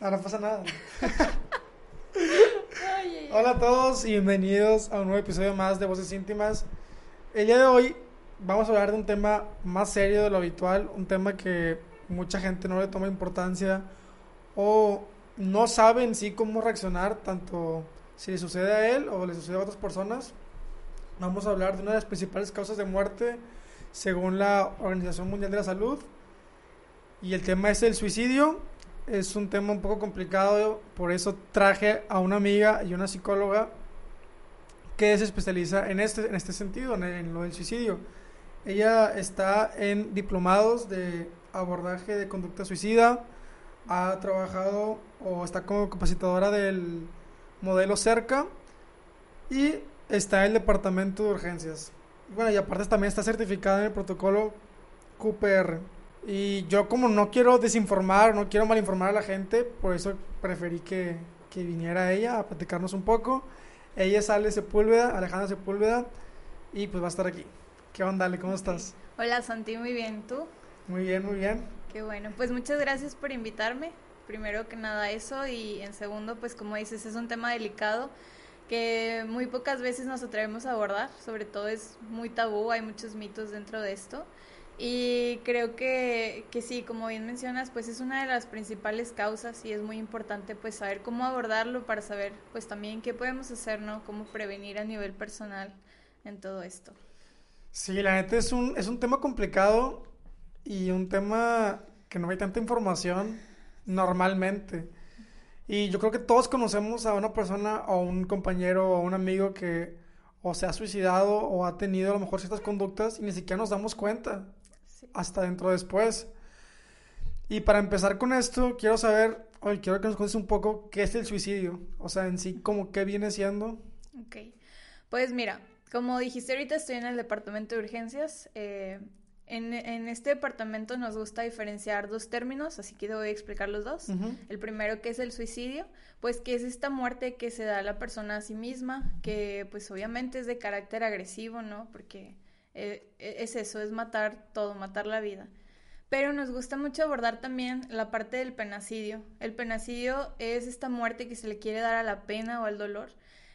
Ah, no pasa nada. Hola a todos y bienvenidos a un nuevo episodio más de Voces Íntimas. El día de hoy vamos a hablar de un tema más serio de lo habitual, un tema que mucha gente no le toma importancia o no sabe en sí cómo reaccionar, tanto si le sucede a él o le sucede a otras personas. Vamos a hablar de una de las principales causas de muerte según la Organización Mundial de la Salud. Y el tema es el suicidio. Es un tema un poco complicado, por eso traje a una amiga y una psicóloga que se especializa en este, en este sentido, en, en lo del suicidio. Ella está en diplomados de abordaje de conducta suicida, ha trabajado o está como capacitadora del modelo CERCA y está en el departamento de urgencias. Bueno, y aparte también está certificada en el protocolo QPR. Y yo como no quiero desinformar, no quiero malinformar a la gente, por eso preferí que, que viniera ella a platicarnos un poco. Ella es Ale Sepúlveda, Alejandra Sepúlveda, y pues va a estar aquí. ¿Qué onda, Ale? ¿Cómo estás? Hola, Santi, muy bien. ¿Tú? Muy bien, muy bien. Qué bueno. Pues muchas gracias por invitarme. Primero que nada eso y en segundo, pues como dices, es un tema delicado que muy pocas veces nos atrevemos a abordar, sobre todo es muy tabú, hay muchos mitos dentro de esto. Y creo que, que sí, como bien mencionas, pues es una de las principales causas y es muy importante pues saber cómo abordarlo para saber pues también qué podemos hacer, ¿no? Cómo prevenir a nivel personal en todo esto. Sí, la neta es un, es un tema complicado y un tema que no hay tanta información normalmente. Y yo creo que todos conocemos a una persona o un compañero o un amigo que o se ha suicidado o ha tenido a lo mejor ciertas conductas y ni siquiera nos damos cuenta hasta dentro después. Y para empezar con esto, quiero saber, hoy quiero que nos cuentes un poco qué es el suicidio, o sea, en sí, como qué viene siendo. Ok, pues mira, como dijiste ahorita, estoy en el departamento de urgencias. Eh, en, en, este departamento nos gusta diferenciar dos términos, así que te voy a explicar los dos. Uh -huh. El primero que es el suicidio, pues que es esta muerte que se da a la persona a sí misma, que pues obviamente es de carácter agresivo, ¿no? Porque eh, es eso, es matar todo, matar la vida. Pero nos gusta mucho abordar también la parte del penacidio. El penacidio es esta muerte que se le quiere dar a la pena o al dolor.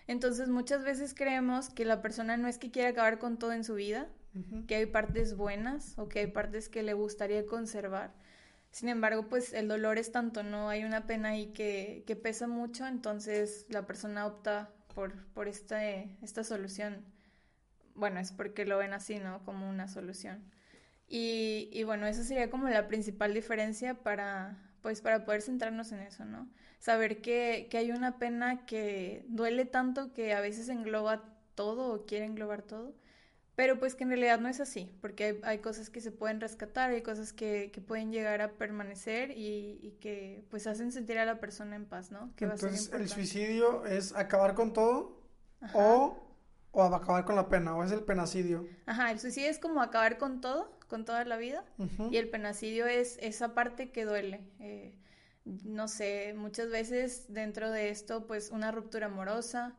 Entonces muchas veces creemos que la persona no es que quiera acabar con todo en su vida, uh -huh. que hay partes buenas o que hay partes que le gustaría conservar. Sin embargo, pues el dolor es tanto, ¿no? Hay una pena ahí que, que pesa mucho, entonces la persona opta por, por esta, esta solución. Bueno, es porque lo ven así, ¿no? Como una solución. Y, y bueno, esa sería como la principal diferencia para, pues, para poder centrarnos en eso, ¿no? Saber que, que hay una pena que duele tanto que a veces engloba todo o quiere englobar todo pero pues que en realidad no es así, porque hay, hay cosas que se pueden rescatar, hay cosas que, que pueden llegar a permanecer y, y, que pues hacen sentir a la persona en paz, ¿no? Que Entonces el suicidio es acabar con todo o, o acabar con la pena, o es el penacidio. Ajá, el suicidio es como acabar con todo, con toda la vida, uh -huh. y el penacidio es esa parte que duele. Eh, no sé, muchas veces dentro de esto pues una ruptura amorosa,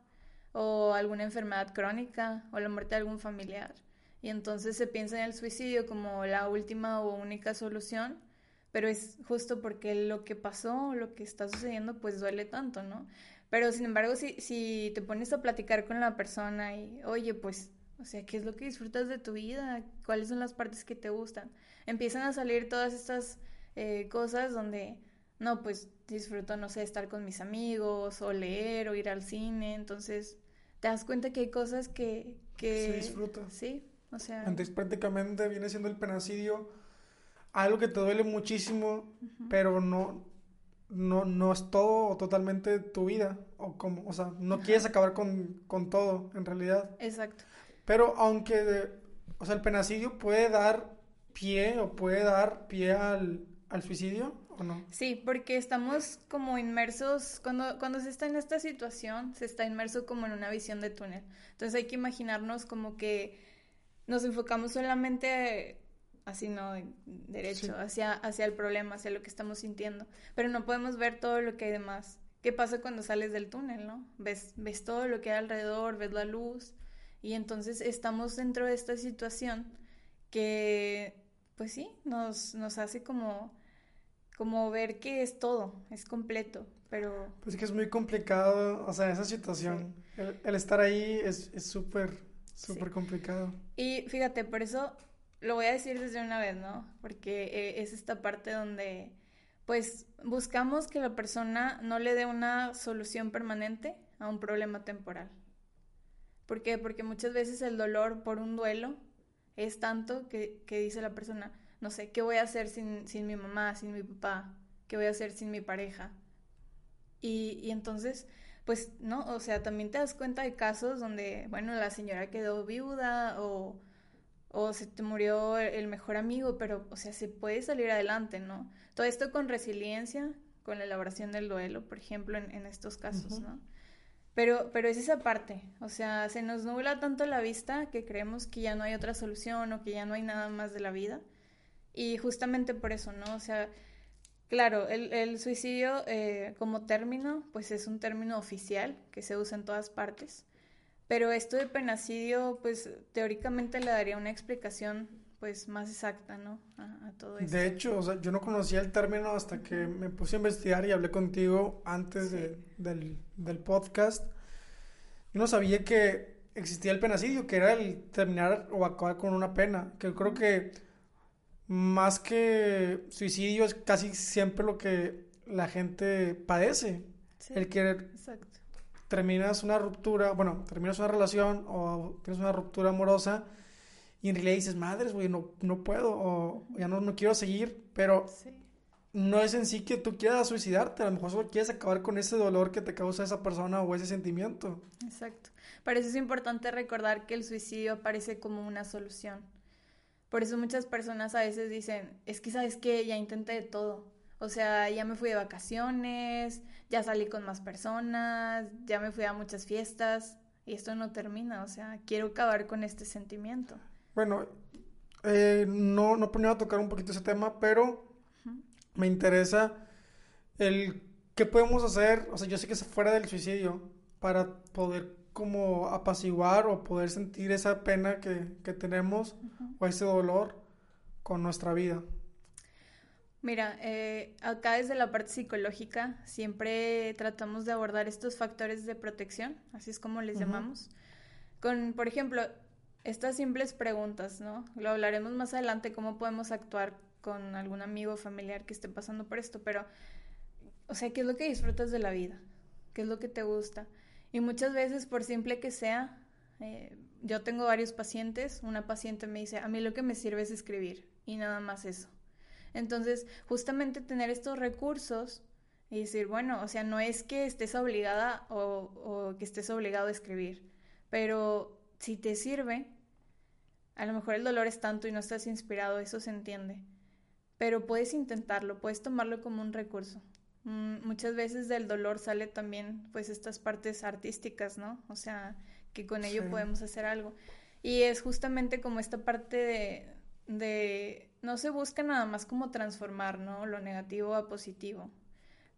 o alguna enfermedad crónica o la muerte de algún familiar. Y entonces se piensa en el suicidio como la última o única solución, pero es justo porque lo que pasó, lo que está sucediendo, pues duele tanto, ¿no? Pero sin embargo, si, si te pones a platicar con la persona y, oye, pues, o sea, ¿qué es lo que disfrutas de tu vida? ¿Cuáles son las partes que te gustan? Empiezan a salir todas estas eh, cosas donde, no, pues disfruto, no sé, estar con mis amigos o leer o ir al cine, entonces te das cuenta que hay cosas que... que se disfruta. Sí, o sea... Entonces prácticamente viene siendo el penacidio algo que te duele muchísimo, uh -huh. pero no, no, no es todo o totalmente tu vida. O, como, o sea, no Ajá. quieres acabar con, con, todo, en realidad. Exacto. Pero aunque, de, o sea, el penacidio puede dar pie o puede dar pie al, al suicidio, ¿o no? Sí, porque estamos como inmersos, cuando, cuando se está en esta situación, se está inmerso como en una visión de túnel. Entonces hay que imaginarnos como que nos enfocamos solamente así, ¿no? Derecho, sí. hacia, hacia el problema, hacia lo que estamos sintiendo. Pero no podemos ver todo lo que hay demás. ¿Qué pasa cuando sales del túnel, no? Ves, ves todo lo que hay alrededor, ves la luz. Y entonces estamos dentro de esta situación que, pues sí, nos, nos hace como como ver que es todo, es completo, pero... Pues es que es muy complicado, o sea, esa situación, el, estar ahí es súper, súper complicado. Y fíjate, por eso lo voy a decir desde una vez, ¿no? Porque eh, es esta parte donde, pues, buscamos que la persona no le dé una solución permanente a un problema temporal. ¿Por qué? Porque muchas veces el dolor por un duelo es tanto que, que dice la persona, no sé, ¿qué voy a hacer sin, sin, mi mamá, sin mi papá? ¿Qué voy a hacer sin mi pareja? Y, y entonces, pues, ¿no? O sea, también te das cuenta de casos donde, bueno, la señora quedó viuda o, o se te murió el mejor amigo, pero, o sea, se puede salir adelante, ¿no? Todo esto con resiliencia, con la elaboración del duelo, por ejemplo, en, en estos casos, ¿no? Pero, pero es esa parte, o sea, se nos nubla tanto la vista que creemos que ya no hay otra solución o que ya no hay nada más de la vida. Y justamente por eso, ¿no? O sea, claro, el, el suicidio eh, como término, pues es un término oficial que se usa en todas partes. Pero esto de penacidio, pues teóricamente le daría una explicación pues más exacta, ¿no? A, todo esto. De hecho, o sea, yo no conocía el término hasta que me puse a investigar y hablé contigo antes de, del, del, podcast. Yo no sabía que existía el penacidio, que era el terminar o acabar con una pena. Que creo que más que suicidio es casi siempre lo que la gente padece. el que terminas una ruptura, bueno, terminas una relación o tienes una ruptura amorosa y en realidad dices, madres, güey, no, no puedo o ya no, no quiero seguir, pero no es en sí que tú quieras suicidarte, a lo mejor solo quieres acabar con ese dolor que te causa esa persona o ese sentimiento. Exacto. Por eso es importante recordar que el suicidio aparece como una solución por eso muchas personas a veces dicen, es que sabes que ya intenté de todo. O sea, ya me fui de vacaciones, ya salí con más personas, ya me fui a muchas fiestas y esto no termina. O sea, quiero acabar con este sentimiento. Bueno, eh, no, no ponía a tocar un poquito ese tema, pero me interesa el qué podemos hacer. O sea, yo sé que es fuera del suicidio para poder como apaciguar o poder sentir esa pena que, que tenemos o ese dolor con nuestra vida. Mira, eh, acá desde la parte psicológica siempre tratamos de abordar estos factores de protección, así es como les llamamos, con, por ejemplo, estas simples preguntas, ¿no? Lo hablaremos más adelante, cómo podemos actuar con algún amigo o familiar que esté pasando por esto, pero, o sea, ¿qué es lo que disfrutas de la vida? ¿Qué es lo que te gusta? Y muchas veces, por simple que sea, eh, yo tengo varios pacientes, una paciente me dice, a mí lo que me sirve es escribir y nada más eso. Entonces, justamente tener estos recursos y decir, bueno, o sea, no es que estés obligada o, o que estés obligado a escribir, pero si te sirve, a lo mejor el dolor es tanto y no estás inspirado, eso se entiende. Pero puedes intentarlo, puedes tomarlo como un recurso. Mm, muchas veces del dolor sale también pues estas partes artísticas, ¿no? O sea, que con ello podemos hacer algo. Y es justamente como esta parte de, de, no se busca nada más como transformar, ¿no? Lo negativo a positivo,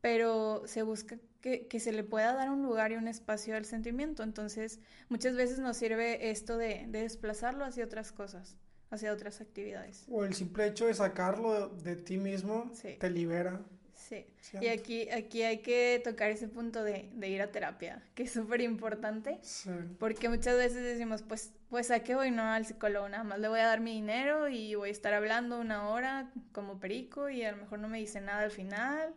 pero se busca que, que, se le pueda dar un lugar y un espacio al sentimiento. Entonces, muchas veces nos sirve esto de, de desplazarlo hacia otras cosas, hacia otras actividades. O el simple hecho de sacarlo de, ti mismo te libera. Sí. Y aquí, aquí hay que tocar ese punto de, de ir a terapia, que es súper importante. Sí. Porque muchas veces decimos, pues, pues a qué voy, no al psicólogo, nada más le voy a dar mi dinero y voy a estar hablando una hora como perico y a lo mejor no me dice nada al final.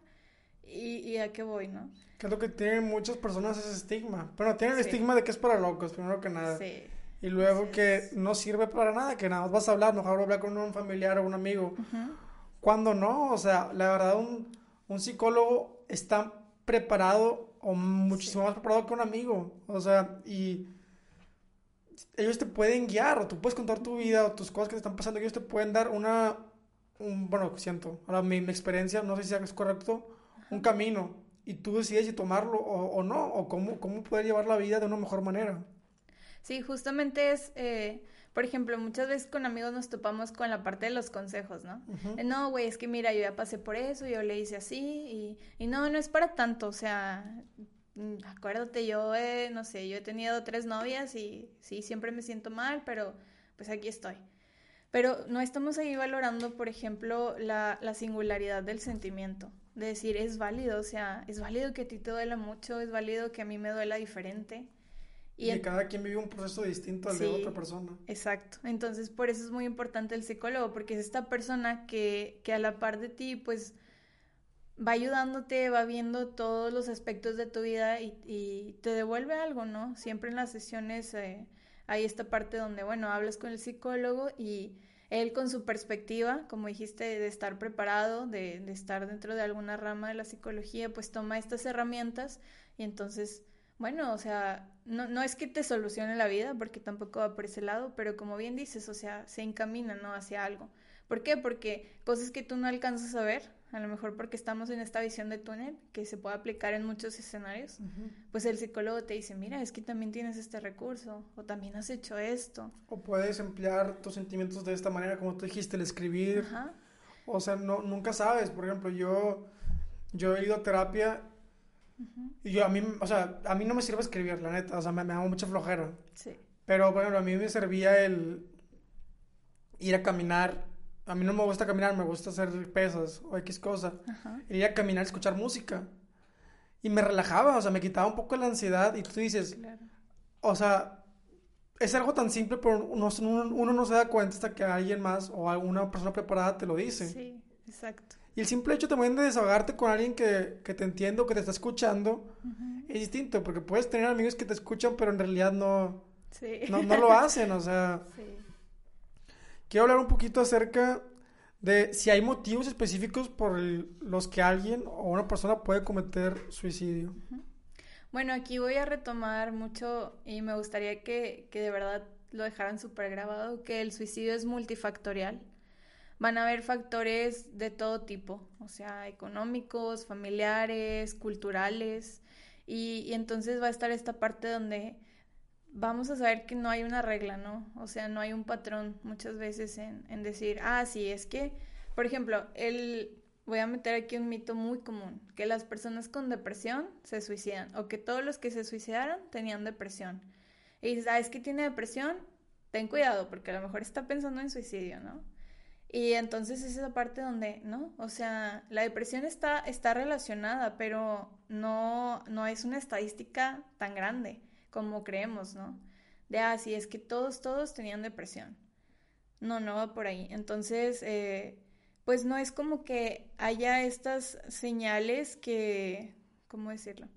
Y, y a qué voy, ¿no? Que es lo que tienen muchas personas ese estigma. Bueno, tienen el estigma de que es para locos, primero que nada. Sí. Y luego que no sirve para nada, que nada más vas a hablar, mejor hablar con un familiar o un amigo. Cuando no, o sea, la verdad, un un psicólogo está preparado o muchísimo más preparado que un amigo. O sea, y ellos te pueden guiar o tú puedes contar tu vida o tus cosas que te están pasando. Ellos te pueden dar una, un, bueno, siento, ahora mi, mi experiencia, no sé si es correcto, un camino. Y tú decides si tomarlo o, o no, o cómo, cómo poder llevar la vida de una mejor manera. Sí, justamente es... Eh por ejemplo, muchas veces con amigos nos topamos con la parte de los consejos, ¿no? No, güey, es que mira, yo ya pasé por eso, yo le hice así, y, y no, no es para tanto, o sea, mm, acuérdate, yo, he, no sé, yo he tenido tres novias y sí, siempre me siento mal, pero pues aquí estoy. Pero no estamos ahí valorando, por ejemplo, la, la singularidad del sentimiento. De decir, es válido, o sea, es válido que a ti te duela mucho, es válido que a mí me duela diferente. Y, cada quien vive un proceso distinto al de otra persona. Exacto. Entonces, por eso es muy importante el psicólogo, porque es esta persona que, que a la par de ti, pues, va ayudándote, va viendo todos los aspectos de tu vida y, y te devuelve algo, ¿no? Siempre en las sesiones eh, hay esta parte donde, bueno, hablas con el psicólogo y él con su perspectiva, como dijiste, de estar preparado, de, de estar dentro de alguna rama de la psicología, pues toma estas herramientas y entonces bueno, o sea, no, no es que te solucione la vida, porque tampoco va por ese lado, pero como bien dices, o sea, se encamina, ¿no? Hacia algo. ¿Por qué? Porque cosas que tú no alcanzas a ver, a lo mejor porque estamos en esta visión de túnel, que se puede aplicar en muchos escenarios, pues el psicólogo te dice, mira, es que también tienes este recurso, o también has hecho esto. O puedes emplear tus sentimientos de esta manera, como tú dijiste, el escribir. Ajá. O sea, no, nunca sabes, por ejemplo, yo, yo he ido a terapia y yo, a mí, o sea, a mí no me sirve escribir, la neta, o sea, me, me hago mucha flojera. Sí. Pero, bueno, a mí me servía el ir a caminar. A mí no me gusta caminar, me gusta hacer pesas o X cosa. Ir a caminar, escuchar música. Y me relajaba, o sea, me quitaba un poco la ansiedad. Y tú dices, o sea, es algo tan simple, pero uno, uno, no se da cuenta hasta que alguien más o alguna persona preparada te lo dice. Sí, exacto. Y el simple hecho también de desahogarte con alguien que, que te entiende o que te está escuchando es distinto, porque puedes tener amigos que te escuchan, pero en realidad no, no, no, lo hacen, o sea. Sí. Quiero hablar un poquito acerca de si hay motivos específicos por los que alguien o una persona puede cometer suicidio. Bueno, aquí voy a retomar mucho y me gustaría que, que de verdad lo dejaran súper grabado, que el suicidio es multifactorial van a haber factores de todo tipo, o sea, económicos, familiares, culturales, y, entonces va a estar esta parte donde vamos a saber que no hay una regla, ¿no? O sea, no hay un patrón muchas veces en, en decir, ah, sí, es que, por ejemplo, el, voy a meter aquí un mito muy común, que las personas con depresión se suicidan, o que todos los que se suicidaron tenían depresión. Y dices, ah, es que tiene depresión, ten cuidado, porque a lo mejor está pensando en suicidio, ¿no? Y entonces es esa parte donde, ¿no? O sea, la depresión está, está relacionada, pero no, no es una estadística tan grande como creemos, ¿no? De, ah, sí, es que todos, todos tenían depresión. No, no va por ahí. Entonces, eh, pues no es como que haya estas señales que, ¿cómo decirlo?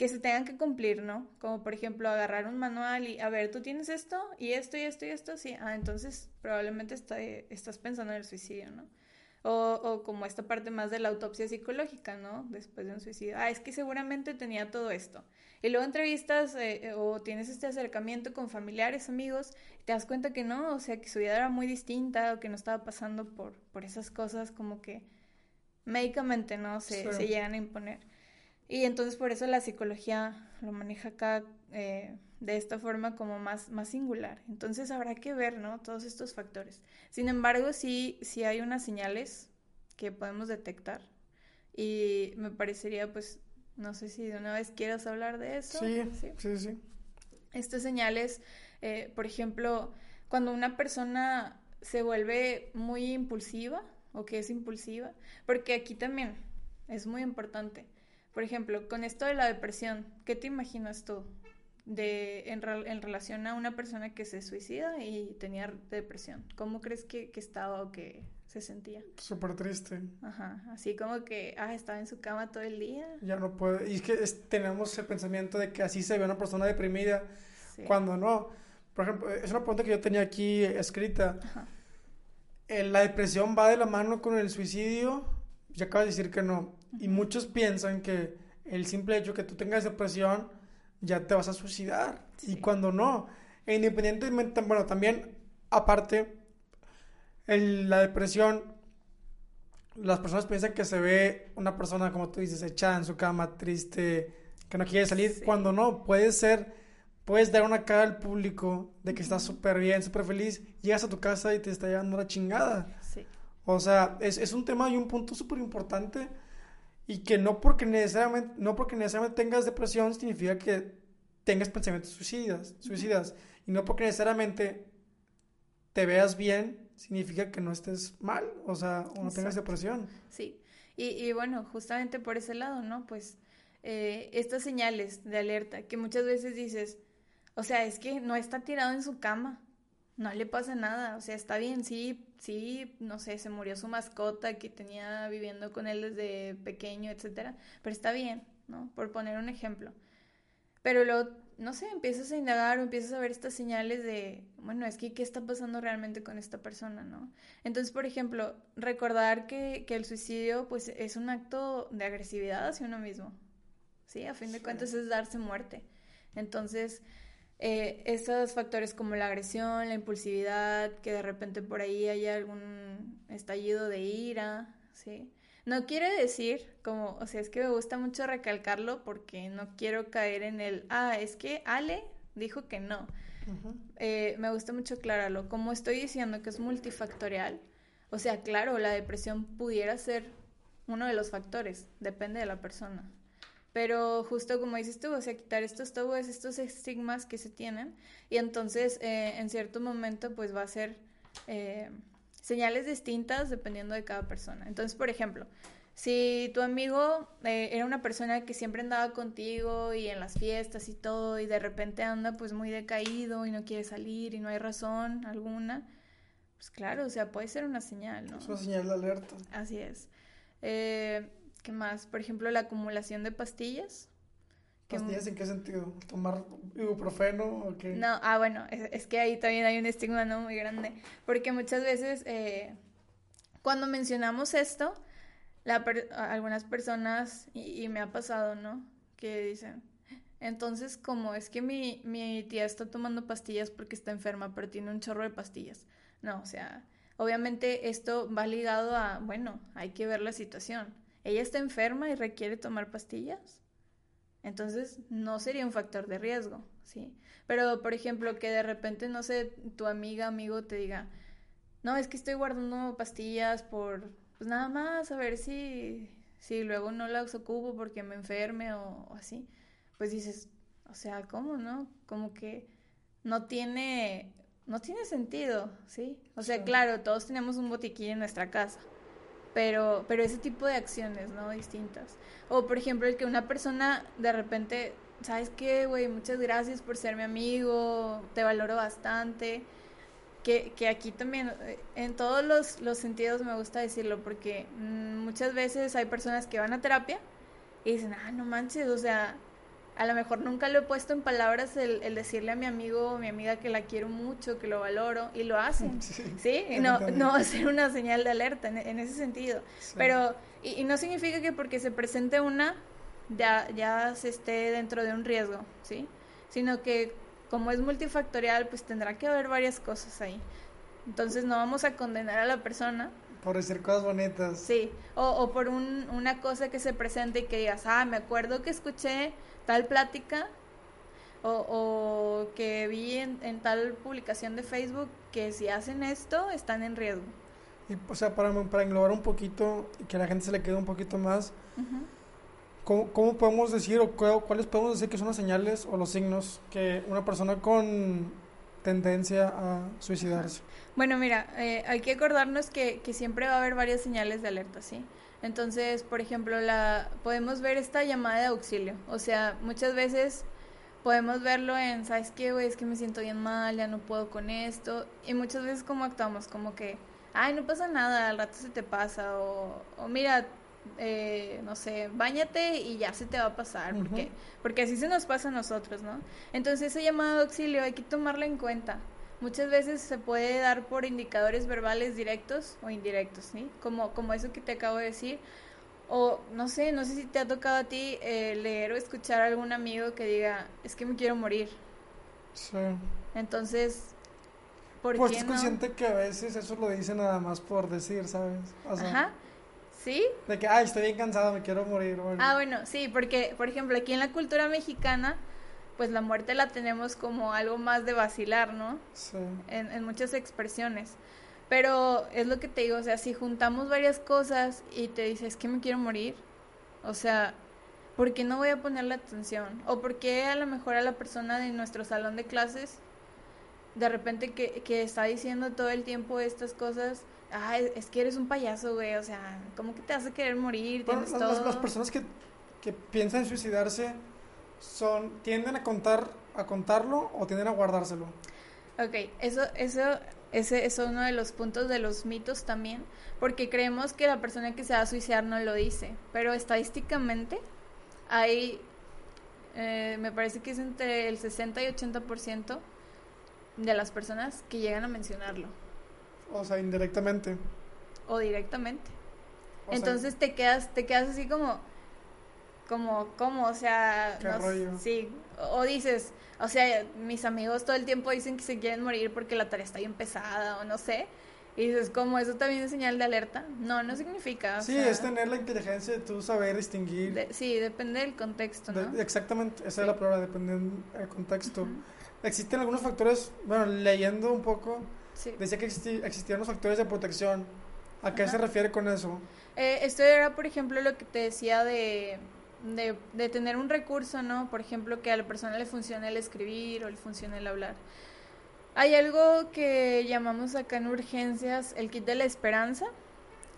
Que se tengan que cumplir, ¿no? Como por ejemplo agarrar un manual y, a ver, tú tienes esto y esto y esto y esto, sí, ah, entonces probablemente está, estás pensando en el suicidio, ¿no? O, o, como esta parte más de la autopsia psicológica, ¿no? Después de un suicidio. Ah, es que seguramente tenía todo esto. Y luego entrevistas eh, eh, o tienes este acercamiento con familiares, amigos, y te das cuenta que no, o sea, que su vida era muy distinta o que no estaba pasando por, por esas cosas como que médicamente, ¿no? Se, se llegan a imponer. Y entonces por eso la psicología lo maneja acá eh, de esta forma como más, más singular. Entonces habrá que ver, ¿no? Todos estos factores. Sin embargo, sí, sí hay unas señales que podemos detectar. Y me parecería, pues, no sé si de una vez quieras hablar de eso. Sí, sí, sí. Estas señales, eh, por ejemplo, cuando una persona se vuelve muy impulsiva o que es impulsiva, porque aquí también es muy importante por ejemplo, con esto de la depresión, ¿qué te imaginas tú de, en, en relación a una persona que se suicida y tenía depresión? ¿Cómo crees que, que estaba o que se sentía? Súper triste. Ajá, así como que, ah, estaba en su cama todo el día. Ya no puede, y es que tenemos el pensamiento de que así se ve una persona deprimida, cuando no. Por ejemplo, es una pregunta que yo tenía aquí escrita. Ajá. Eh, ¿La depresión va de la mano con el suicidio? Ya acabas de decir que no. Y muchos piensan que el simple hecho que tú tengas depresión ya te vas a suicidar. Y cuando no. E independientemente, bueno, también aparte, la depresión, las personas piensan que se ve una persona, como tú dices, echada en su cama, triste, que no quiere salir. Cuando no, puede ser, puedes dar una cara al público de que estás súper bien, súper feliz, llegas a tu casa y te está llevando la chingada. O sea, es, es un tema y un punto súper importante y que no porque necesariamente, no porque necesariamente tengas depresión significa que tengas pensamientos suicidas, suicidas. Y no porque necesariamente te veas bien significa que no estés mal, o sea, o no tengas depresión. Sí, y, y, bueno, justamente por ese lado, ¿no? Pues eh, estas señales de alerta que muchas veces dices, o sea, es que no está tirado en su cama, no le pasa nada, o sea, está bien, sí, sí, no sé, se murió su mascota que tenía viviendo con él desde pequeño, etcétera, pero está bien, ¿no? Por poner un ejemplo. Pero luego, no sé, empiezas a indagar o empiezas a ver estas señales de, bueno, es que qué está pasando realmente con esta persona, ¿no? Entonces, por ejemplo, recordar que, que el suicidio, pues, es un acto de agresividad hacia uno mismo, ¿sí? A fin de cuentas es darse muerte. Entonces, eh, esos factores como la agresión, la impulsividad, que de repente por ahí haya algún estallido de ira, ¿sí? No quiere decir, como, o sea, es que me gusta mucho recalcarlo porque no quiero caer en el, ah, es que Ale dijo que no. Eh, me gusta mucho aclararlo. Como estoy diciendo que es multifactorial, o sea, claro, la depresión pudiera ser uno de los factores, depende de la persona. Pero justo como dices tú, o sea, quitar estos tabúes, estos estigmas que se tienen, y entonces eh, en cierto momento pues va a ser eh, señales distintas dependiendo de cada persona. Entonces, por ejemplo, si tu amigo eh, era una persona que siempre andaba contigo y en las fiestas y todo, y de repente anda pues muy decaído y no quiere salir y no hay razón alguna, pues claro, o sea, puede ser una señal, ¿no? Es una señal de alerta. Así es. Eh, ¿Qué más? Por ejemplo, la acumulación de pastillas. ¿Pastillas en qué sentido? ¿Tomar ibuprofeno o qué? No, ah, bueno, es, que ahí también hay un estigma no muy grande. Porque muchas veces, eh, cuando mencionamos esto, la algunas personas, y, me ha pasado, ¿no? Que dicen, entonces, como es que mi, mi tía está tomando pastillas porque está enferma, pero tiene un chorro de pastillas. No, o sea, obviamente esto va ligado a, bueno, hay que ver la situación ella está enferma y requiere tomar pastillas, entonces no sería un factor de riesgo, ¿sí? Pero, por ejemplo, que de repente, no sé, tu amiga, amigo te diga, no, es que estoy guardando pastillas por, pues nada más, a ver si, si luego no las ocupo porque me enferme o, así, pues dices, o sea, ¿cómo, no? Como que no tiene, no tiene sentido, ¿sí? O sea, claro, todos tenemos un botiquín en nuestra casa, pero, pero ese tipo de acciones, ¿no? Distintas. O, por ejemplo, el que una persona de repente, ¿sabes qué, güey? Muchas gracias por ser mi amigo, te valoro bastante. Que, que aquí también, eh, en todos los, los sentidos me gusta decirlo, porque mm, muchas veces hay personas que van a terapia y dicen, ah, no manches, o sea, a lo mejor nunca lo he puesto en palabras el, el, decirle a mi amigo o mi amiga que la quiero mucho, que lo valoro, y lo hacen, ¿sí? Y no, no hacer una señal de alerta en, ese sentido. Pero, y, no significa que porque se presente una, ya, ya se esté dentro de un riesgo, ¿sí? Sino que como es multifactorial, pues tendrá que haber varias cosas ahí. Entonces no vamos a condenar a la persona. Por decir cosas bonitas. Sí, o, o por un, una cosa que se presente y que digas, ah, me acuerdo que escuché tal plática o, que vi en, tal publicación de Facebook que si hacen esto están en riesgo. Y, o sea, para, para englobar un poquito y que a la gente se le quede un poquito más, ¿cómo, podemos decir o cuáles podemos decir que son las señales o los signos que una persona con tendencia a suicidarse? Bueno, mira, eh, hay que acordarnos que, que siempre va a haber varias señales de alerta, ¿sí? Entonces, por ejemplo, la podemos ver esta llamada de auxilio. O sea, muchas veces podemos verlo en, ¿sabes qué, güey? Es que me siento bien mal, ya no puedo con esto. Y muchas veces como actuamos, como que, ay, no pasa nada, al rato se te pasa. O, o mira, eh, no sé, bañate y ya se te va a pasar. porque Porque así se nos pasa a nosotros, ¿no? Entonces esa llamada de auxilio hay que tomarla en cuenta. Muchas veces se puede dar por indicadores verbales directos o indirectos, ¿sí? Como, como eso que te acabo de decir. O no sé, no sé si te ha tocado a ti eh, leer o escuchar a algún amigo que diga, es que me quiero morir. Sí. Entonces, ¿por pues qué no? consciente que a veces eso lo dicen nada más por decir, ¿sabes? Ajá. ¿Sí? De que, ay, estoy bien cansado, me quiero morir. Ah, bueno, sí, porque, por ejemplo, aquí en la cultura mexicana pues la muerte la tenemos como algo más de vacilar, ¿no? Sí. En, muchas expresiones. Pero es lo que te digo, o sea, si juntamos varias cosas y te dices que me quiero morir, o sea, ¿por qué no voy a ponerle atención? ¿O por qué a lo mejor a la persona de nuestro salón de clases de repente que, que está diciendo todo el tiempo estas cosas, ah, es que eres un payaso, güey, o sea, ¿cómo que te hace querer morir? Tienes las, todo? las, personas que, que piensan en suicidarse son, tienden a contar, a contarlo o tienden a guardárselo. Ok, eso, eso, ese es uno de los puntos de los mitos también, porque creemos que la persona que se va a suicidar no lo dice, pero estadísticamente hay, eh, me parece que es entre el 60 y 80% de las personas que llegan a mencionarlo. O sea, indirectamente. O directamente. Entonces te quedas, te quedas así como, como, ¿cómo? O sea, sí. O dices, o sea, mis amigos todo el tiempo dicen que se quieren morir porque la tarea está bien pesada o no sé. Y dices, ¿cómo eso también es señal de alerta? No, no significa. sí, es tener la inteligencia de tú saber distinguir. sí, depende del contexto, ¿no? exactamente, esa es la palabra, depende del contexto. Existen algunos factores, bueno, leyendo un poco, decía que existían los factores de protección. ¿A qué se refiere con eso? Eh, esto era, por ejemplo, lo que te decía de, de, de, tener un recurso, ¿no? Por ejemplo, que a la persona le funcione el escribir o le funcione el hablar. Hay algo que llamamos acá en urgencias el kit de la esperanza,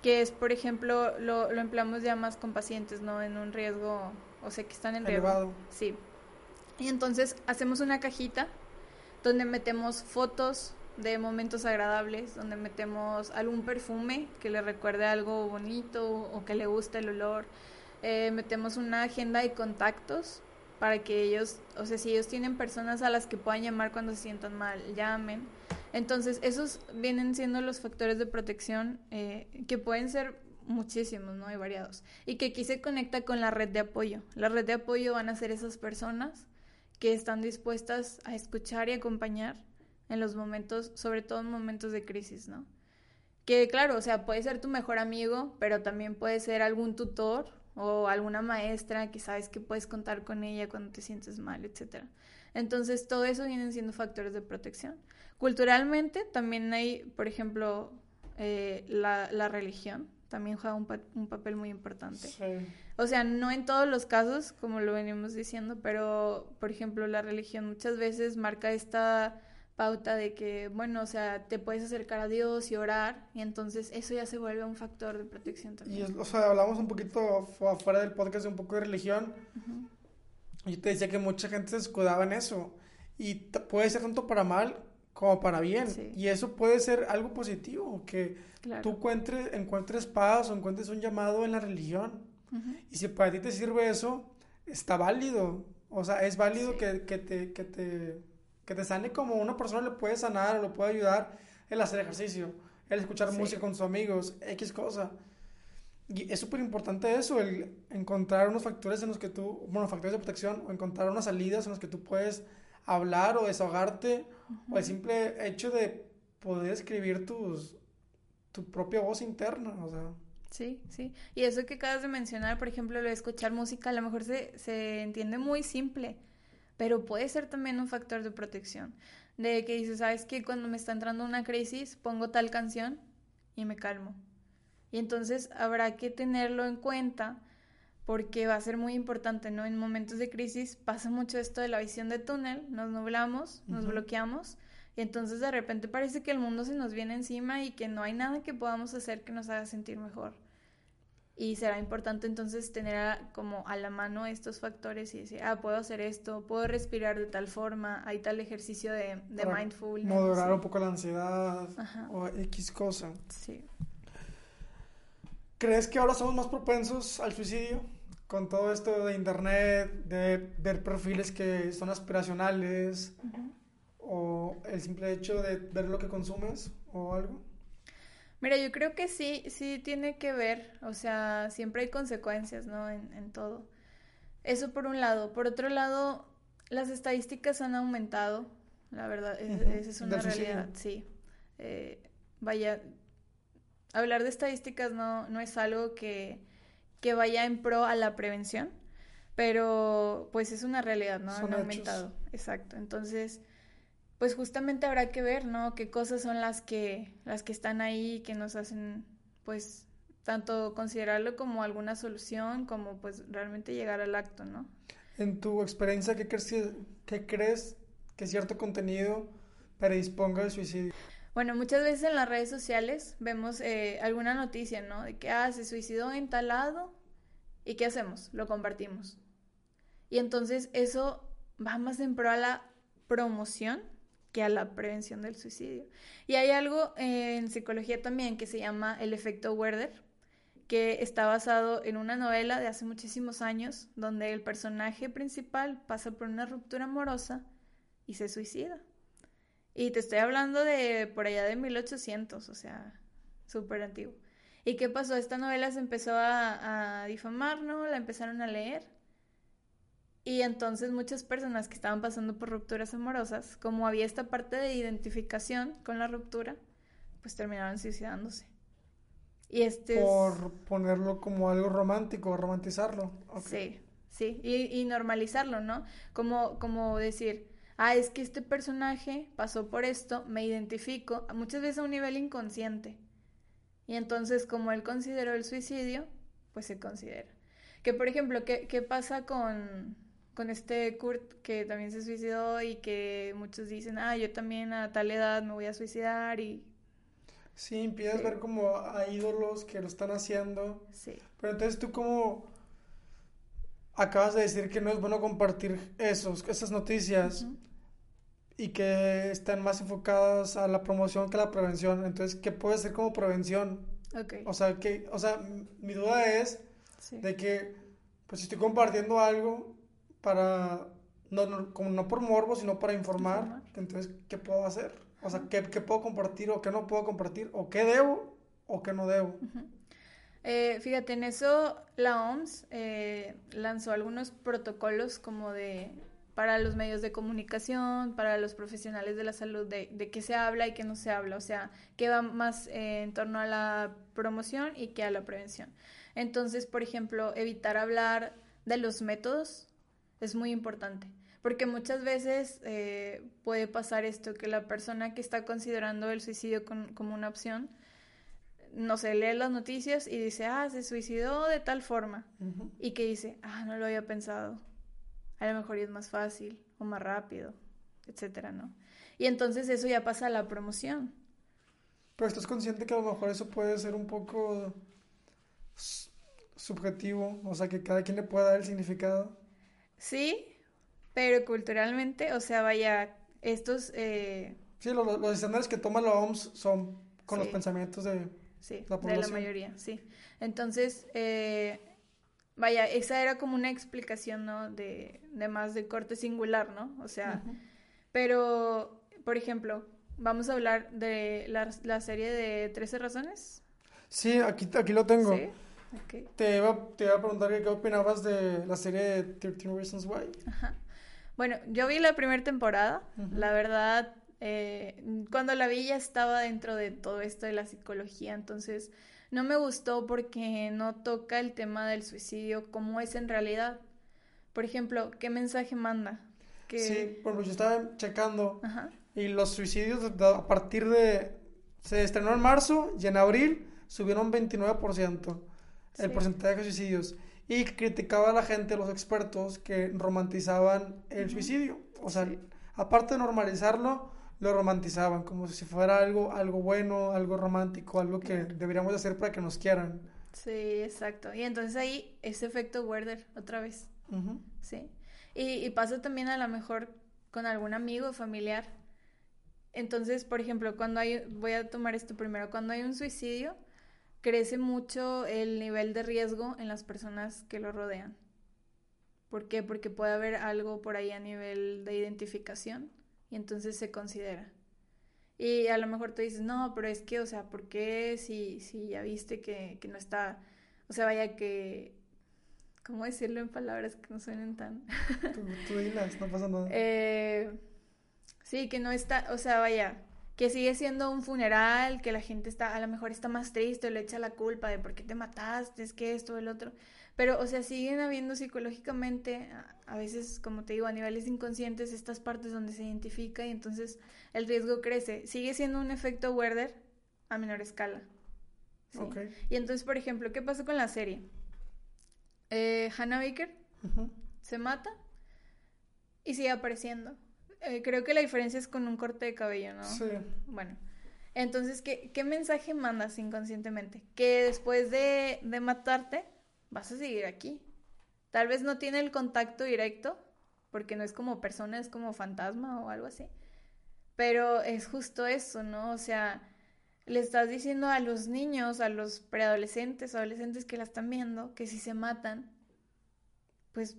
que es, por ejemplo, lo, lo empleamos ya más con pacientes, ¿no? En un riesgo, o sea, que están en riesgo. Sí. Y entonces hacemos una cajita donde metemos fotos de momentos agradables, donde metemos algún perfume que le recuerde algo bonito o que le guste el olor. Eh, metemos una agenda de contactos para que ellos, o sea, si ellos tienen personas a las que puedan llamar cuando se sientan mal, llamen. Entonces, esos vienen siendo los factores de protección eh, que pueden ser muchísimos, ¿no? Y variados. Y que aquí se conecta con la red de apoyo. La red de apoyo van a ser esas personas que están dispuestas a escuchar y acompañar en los momentos, sobre todo en momentos de crisis, ¿no? Que claro, o sea, puede ser tu mejor amigo, pero también puede ser algún tutor o alguna maestra que sabes que puedes contar con ella cuando te sientes mal, etc. Entonces, todo eso vienen siendo factores de protección. Culturalmente, también hay, por ejemplo, eh, la, la religión también juega un, un papel muy importante. O sea, no en todos los casos, como lo venimos diciendo, pero, por ejemplo, la religión muchas veces marca esta pauta de que, bueno, o sea, te puedes acercar a Dios y orar, y entonces eso ya se vuelve un factor de protección también. Y, o sea, hablamos un poquito afuera del podcast de un poco de religión. Yo te decía que mucha gente se escudaba en eso, y puede ser tanto para mal como para bien. Y eso puede ser algo positivo, que tú encuentres, encuentres paz o encuentres un llamado en la religión. Y si para ti te sirve eso, está válido. O sea, es válido que, que, te, que, te, que te sane como una persona le puede sanar o lo puede ayudar el hacer ejercicio, el escuchar música con sus amigos, X cosa. Y es súper importante eso, el encontrar unos factores en los que tú, bueno, factores de protección, o encontrar unas salidas en los que tú puedes hablar o desahogarte, o el simple hecho de poder escribir tus, tu propia voz interna, o sea. Sí, sí. Y eso que acabas de mencionar, por ejemplo, lo de escuchar música, a lo mejor se, se entiende muy simple, pero puede ser también un factor de protección. De que dices, ¿sabes qué? Cuando me está entrando una crisis, pongo tal canción y me calmo. Y entonces habrá que tenerlo en cuenta porque va a ser muy importante, ¿no? En momentos de crisis pasa mucho esto de la visión de túnel, nos nublamos, nos bloqueamos y entonces de repente parece que el mundo se nos viene encima y que no hay nada que podamos hacer que nos haga sentir mejor. Y será importante entonces tener como a la mano estos factores y decir, ah, puedo hacer esto, puedo respirar de tal forma, hay tal ejercicio de, de mindfulness. Moderar un poco la ansiedad o X cosa. Sí. ¿Crees que ahora somos más propensos al suicidio? Con todo esto de internet, de ver perfiles que son aspiracionales, o el simple hecho de ver lo que consumes o algo. Mira, yo creo que sí, sí tiene que ver, o sea, siempre hay consecuencias, ¿no? En, todo. Eso por un lado. Por otro lado, las estadísticas han aumentado, la verdad, esa es una realidad, sí. Eh, vaya, hablar de estadísticas no, no es algo que, que, vaya en pro a la prevención, pero pues es una realidad, ¿no? Han aumentado. Exacto. Entonces, pues justamente habrá que ver, ¿no? Qué cosas son las que, las que están ahí que nos hacen, pues, tanto considerarlo como alguna solución, como pues realmente llegar al acto, ¿no? En tu experiencia, ¿qué crees, qué crees que cierto contenido predisponga al suicidio. Bueno, muchas veces en las redes sociales vemos eh, alguna noticia, ¿no? De que, ah, se suicidó en tal lado. ¿Y qué hacemos? Lo compartimos. Y entonces eso va más en pro a la promoción que a la prevención del suicidio. Y hay algo en psicología también que se llama el efecto Werder, que está basado en una novela de hace muchísimos años, donde el personaje principal pasa por una ruptura amorosa y se suicida. Y te estoy hablando de por allá de 1800, o sea, súper antiguo. ¿Y qué pasó? Esta novela se empezó a, difamar, ¿no? La empezaron a leer. Y entonces muchas personas que estaban pasando por rupturas amorosas, como había esta parte de identificación con la ruptura, pues terminaron suicidándose. Y este Por ponerlo como algo romántico, romantizarlo. Sí, sí, y, y, normalizarlo, ¿no? Como, como decir, ah, es que este personaje pasó por esto, me identifico, muchas veces a un nivel inconsciente. Y entonces, como él consideró el suicidio, pues se considera. Que, por ejemplo, ¿qué, qué pasa con, con este Kurt que también se suicidó y que muchos dicen, ah, yo también a tal edad me voy a suicidar y... Sí, empiezas a ver como a ídolos que lo están haciendo. Sí. Pero entonces tú como acabas de decir que no es bueno compartir esos, esas noticias y que están más enfocadas a la promoción que a la prevención. Entonces, ¿qué puede ser como prevención? Okay. O sea, que, o sea, mi duda es de que, pues, si estoy compartiendo algo para, no, no, como no por morbo, sino para informar, entonces, ¿qué puedo hacer? O sea, ¿qué, ¿qué, puedo compartir o qué no puedo compartir? ¿O qué debo o qué no debo? Eh, fíjate, en eso la OMS eh, lanzó algunos protocolos como de para los medios de comunicación, para los profesionales de la salud, de, de qué se habla y qué no se habla, o sea, qué va más eh, en torno a la promoción y qué a la prevención. Entonces, por ejemplo, evitar hablar de los métodos es muy importante, porque muchas veces puede pasar esto, que la persona que está considerando el suicidio como una opción, no sé, lee las noticias y dice, ah, se suicidó de tal forma. Y que dice, ah, no lo había pensado. A lo mejor es más fácil o más rápido, etcétera, ¿no? Y entonces eso ya pasa a la promoción. Pero estás consciente que a lo mejor eso puede ser un poco subjetivo, o sea, que cada quien le pueda dar el significado. Sí, pero culturalmente, o sea, vaya, estos... Eh... Sí, los, los estándares que toma la OMS son con los pensamientos de sí, de la mayoría, sí. Entonces, eh, vaya, esa era como una explicación, ¿no? De, de más de corte singular, ¿no? O sea, pero, por ejemplo, vamos a hablar de la, la, serie de 13 razones. Sí, aquí, aquí lo tengo. ¿Sí? Te, iba, te iba a preguntar qué opinabas de la serie de 13 Reasons Why. Ajá. Bueno, yo vi la primera temporada, la verdad eh, cuando la vi ya estaba dentro de todo esto de la psicología, entonces no me gustó porque no toca el tema del suicidio como es en realidad. Por ejemplo, ¿qué mensaje manda? Sí, bueno, yo estaba checando y los suicidios a partir de... Se estrenó en marzo y en abril subieron 29% el porcentaje de suicidios y criticaba a la gente, los expertos, que romantizaban el suicidio. O sea, aparte de normalizarlo, lo romantizaban como si fuera algo, algo bueno, algo romántico, algo que deberíamos hacer para que nos quieran. Sí, exacto. Y entonces ahí ese efecto Werder otra vez. Sí. Y, pasa también a lo mejor con algún amigo o familiar. Entonces, por ejemplo, cuando hay, voy a tomar esto primero, cuando hay un suicidio, crece mucho el nivel de riesgo en las personas que lo rodean. ¿Por qué? Porque puede haber algo por ahí a nivel de identificación y entonces se considera. Y a lo mejor tú dices, no, pero es que, o sea, ¿por qué si, si ya viste que, que no está, o sea, vaya que, ¿cómo decirlo en palabras que no suenen tan... tú, dilas, no pasa nada. Eh, sí, que no está, o sea, vaya, que sigue siendo un funeral, que la gente está, a lo mejor está más triste, le echa la culpa de por qué te mataste, es que esto, el otro. Pero, o sea, siguen habiendo psicológicamente, a, veces, como te digo, a niveles inconscientes, estas partes donde se identifica y entonces el riesgo crece. Sigue siendo un efecto Werder a menor escala. Y entonces, por ejemplo, ¿qué pasó con la serie? Eh, Hannah Baker se mata y sigue apareciendo. Eh, creo que la diferencia es con un corte de cabello, ¿no? Sí. Bueno. Entonces, ¿qué, qué mensaje mandas inconscientemente? Que después de, de matarte, vas a seguir aquí. Tal vez no tiene el contacto directo, porque no es como persona, es como fantasma o algo así. Pero es justo eso, ¿no? O sea, le estás diciendo a los niños, a los preadolescentes, adolescentes que la están viendo, que si se matan, pues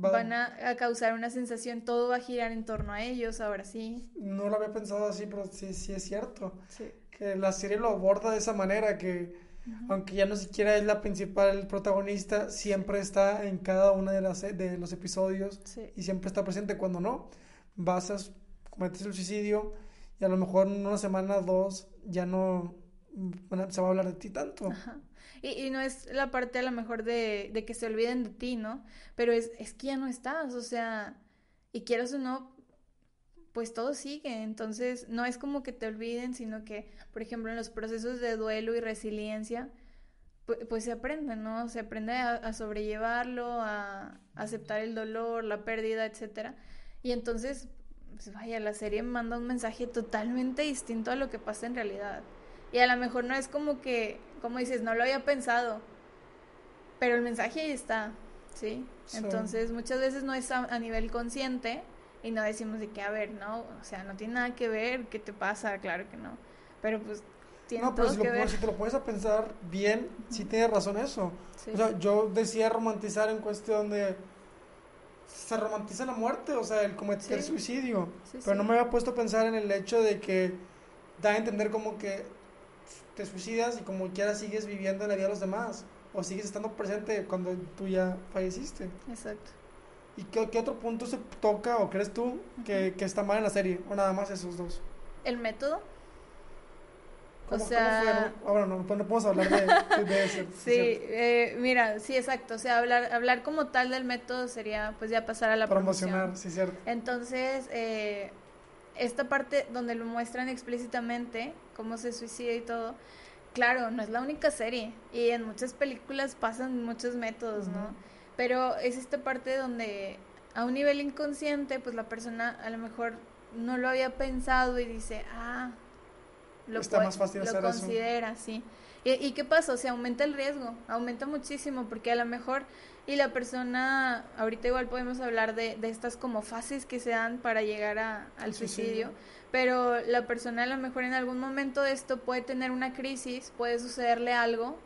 van a, causar una sensación, todo va a girar en torno a ellos, ahora sí. No lo había pensado así, pero sí, sí es cierto. Que la serie lo aborda de esa manera, que aunque ya no siquiera es la principal protagonista, siempre está en cada uno de, las, de los episodios y siempre está presente. Cuando no, vas a cometer el suicidio y a lo mejor en una semana, dos, ya no se va a hablar de ti tanto. Y, no es la parte a lo mejor de, que se olviden de ti, ¿no? Pero es, es que ya no estás, o sea, y quieras o no, pues todo sigue. Entonces, no es como que te olviden, sino que, por ejemplo, en los procesos de duelo y resiliencia, pues, se aprende, ¿no? Se aprende a, sobrellevarlo, a, aceptar el dolor, la pérdida, etcétera. Y entonces, pues vaya, la serie manda un mensaje totalmente distinto a lo que pasa en realidad. Y a lo mejor no es como que, como dices, no lo había pensado, pero el mensaje ahí está, ¿sí? Entonces muchas veces no es a, nivel consciente y no decimos de que, a ver, no, o sea, no tiene nada que ver, ¿qué te pasa? Claro que no. Pero pues tiene no, todo si, que ver. si te lo pones a pensar bien, sí tiene razón eso. O sea, yo decía romantizar en cuestión de se romantiza la muerte, o sea, el cometer suicidio. pero no me había puesto a pensar en el hecho de que da a entender como que te suicidas y como quieras sigues viviendo la vida de los demás o sigues estando presente cuando tú ya falleciste. Exacto. ¿Y qué, otro punto se toca o crees tú que, está mal en la serie? ¿O nada más esos dos? El método. o sea... Ahora no, no, podemos hablar de, de eso. sí, eh, mira, sí, exacto. O sea, hablar, hablar como tal del método sería pues ya pasar a la Promocionar, sí, cierto. Entonces, eh, esta parte donde lo muestran explícitamente, cómo se suicida y todo, claro, no es la única serie. Y en muchas películas pasan muchos métodos, ¿no? Pero es esta parte donde a un nivel inconsciente, pues la persona a lo mejor no lo había pensado y dice, ah, lo, Está más fácil lo considera, sí. ¿Y, ¿Y qué pasa? O sea, aumenta el riesgo, aumenta muchísimo, porque a lo mejor y la persona, ahorita igual podemos hablar de, de estas como fases que se dan para llegar a, al suicidio, pero la persona a lo mejor en algún momento de esto puede tener una crisis, puede sucederle algo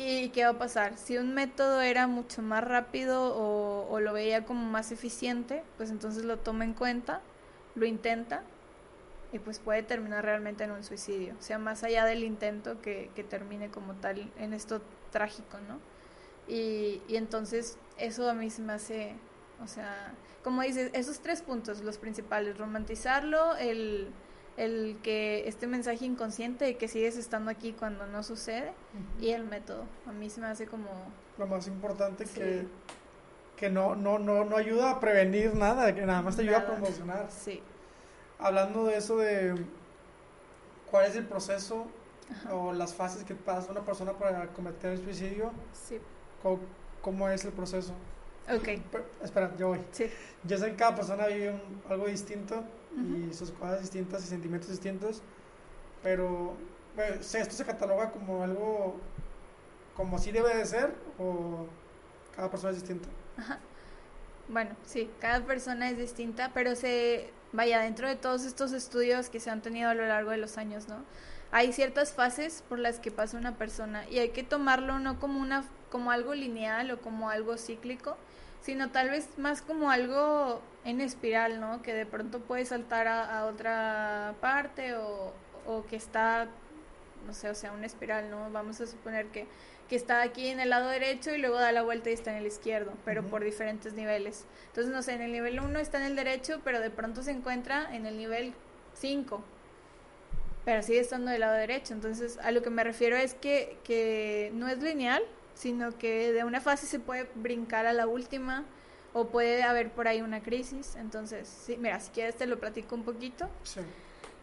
¿Y qué va a pasar? Si un método era mucho más rápido o, o, lo veía como más eficiente, pues entonces lo toma en cuenta, lo intenta y pues puede terminar realmente en un suicidio. O sea, más allá del intento que, que termine como tal en esto trágico, ¿no? Y, y entonces eso a mí se me hace, o sea, como dices, esos tres puntos, los principales, romantizarlo, el, el que este mensaje inconsciente de que sigues estando aquí cuando no sucede y el método. A mí se me hace como... Lo más importante que, que no, no, no, no ayuda a prevenir nada, que nada más te ayuda a promocionar. Sí. Hablando de eso de cuál es el proceso o las fases que pasa una persona para cometer el suicidio. Sí. ¿Cómo, es el proceso? Ok. espera, yo voy. Sí. Yo sé que cada persona vive algo distinto y sus cosas distintas y sentimientos distintos, pero pues, esto se cataloga como algo como así debe de ser o cada persona es distinta. Ajá. Bueno, sí, cada persona es distinta, pero se vaya dentro de todos estos estudios que se han tenido a lo largo de los años, ¿no? Hay ciertas fases por las que pasa una persona y hay que tomarlo no como una como algo lineal o como algo cíclico, sino tal vez más como algo en espiral, ¿no? Que de pronto puede saltar a, otra parte o, o, que está, no sé, o sea, una espiral, ¿no? Vamos a suponer que, que está aquí en el lado derecho y luego da la vuelta y está en el izquierdo, pero por diferentes niveles. Entonces, no sé, en el nivel 1 está en el derecho, pero de pronto se encuentra en el nivel 5 pero sigue estando del lado derecho. Entonces, a lo que me refiero es que, que no es lineal, sino que de una fase se puede brincar a la última o puede haber por ahí una crisis. Entonces, sí, mira, si quieres te lo platico un poquito. Sí.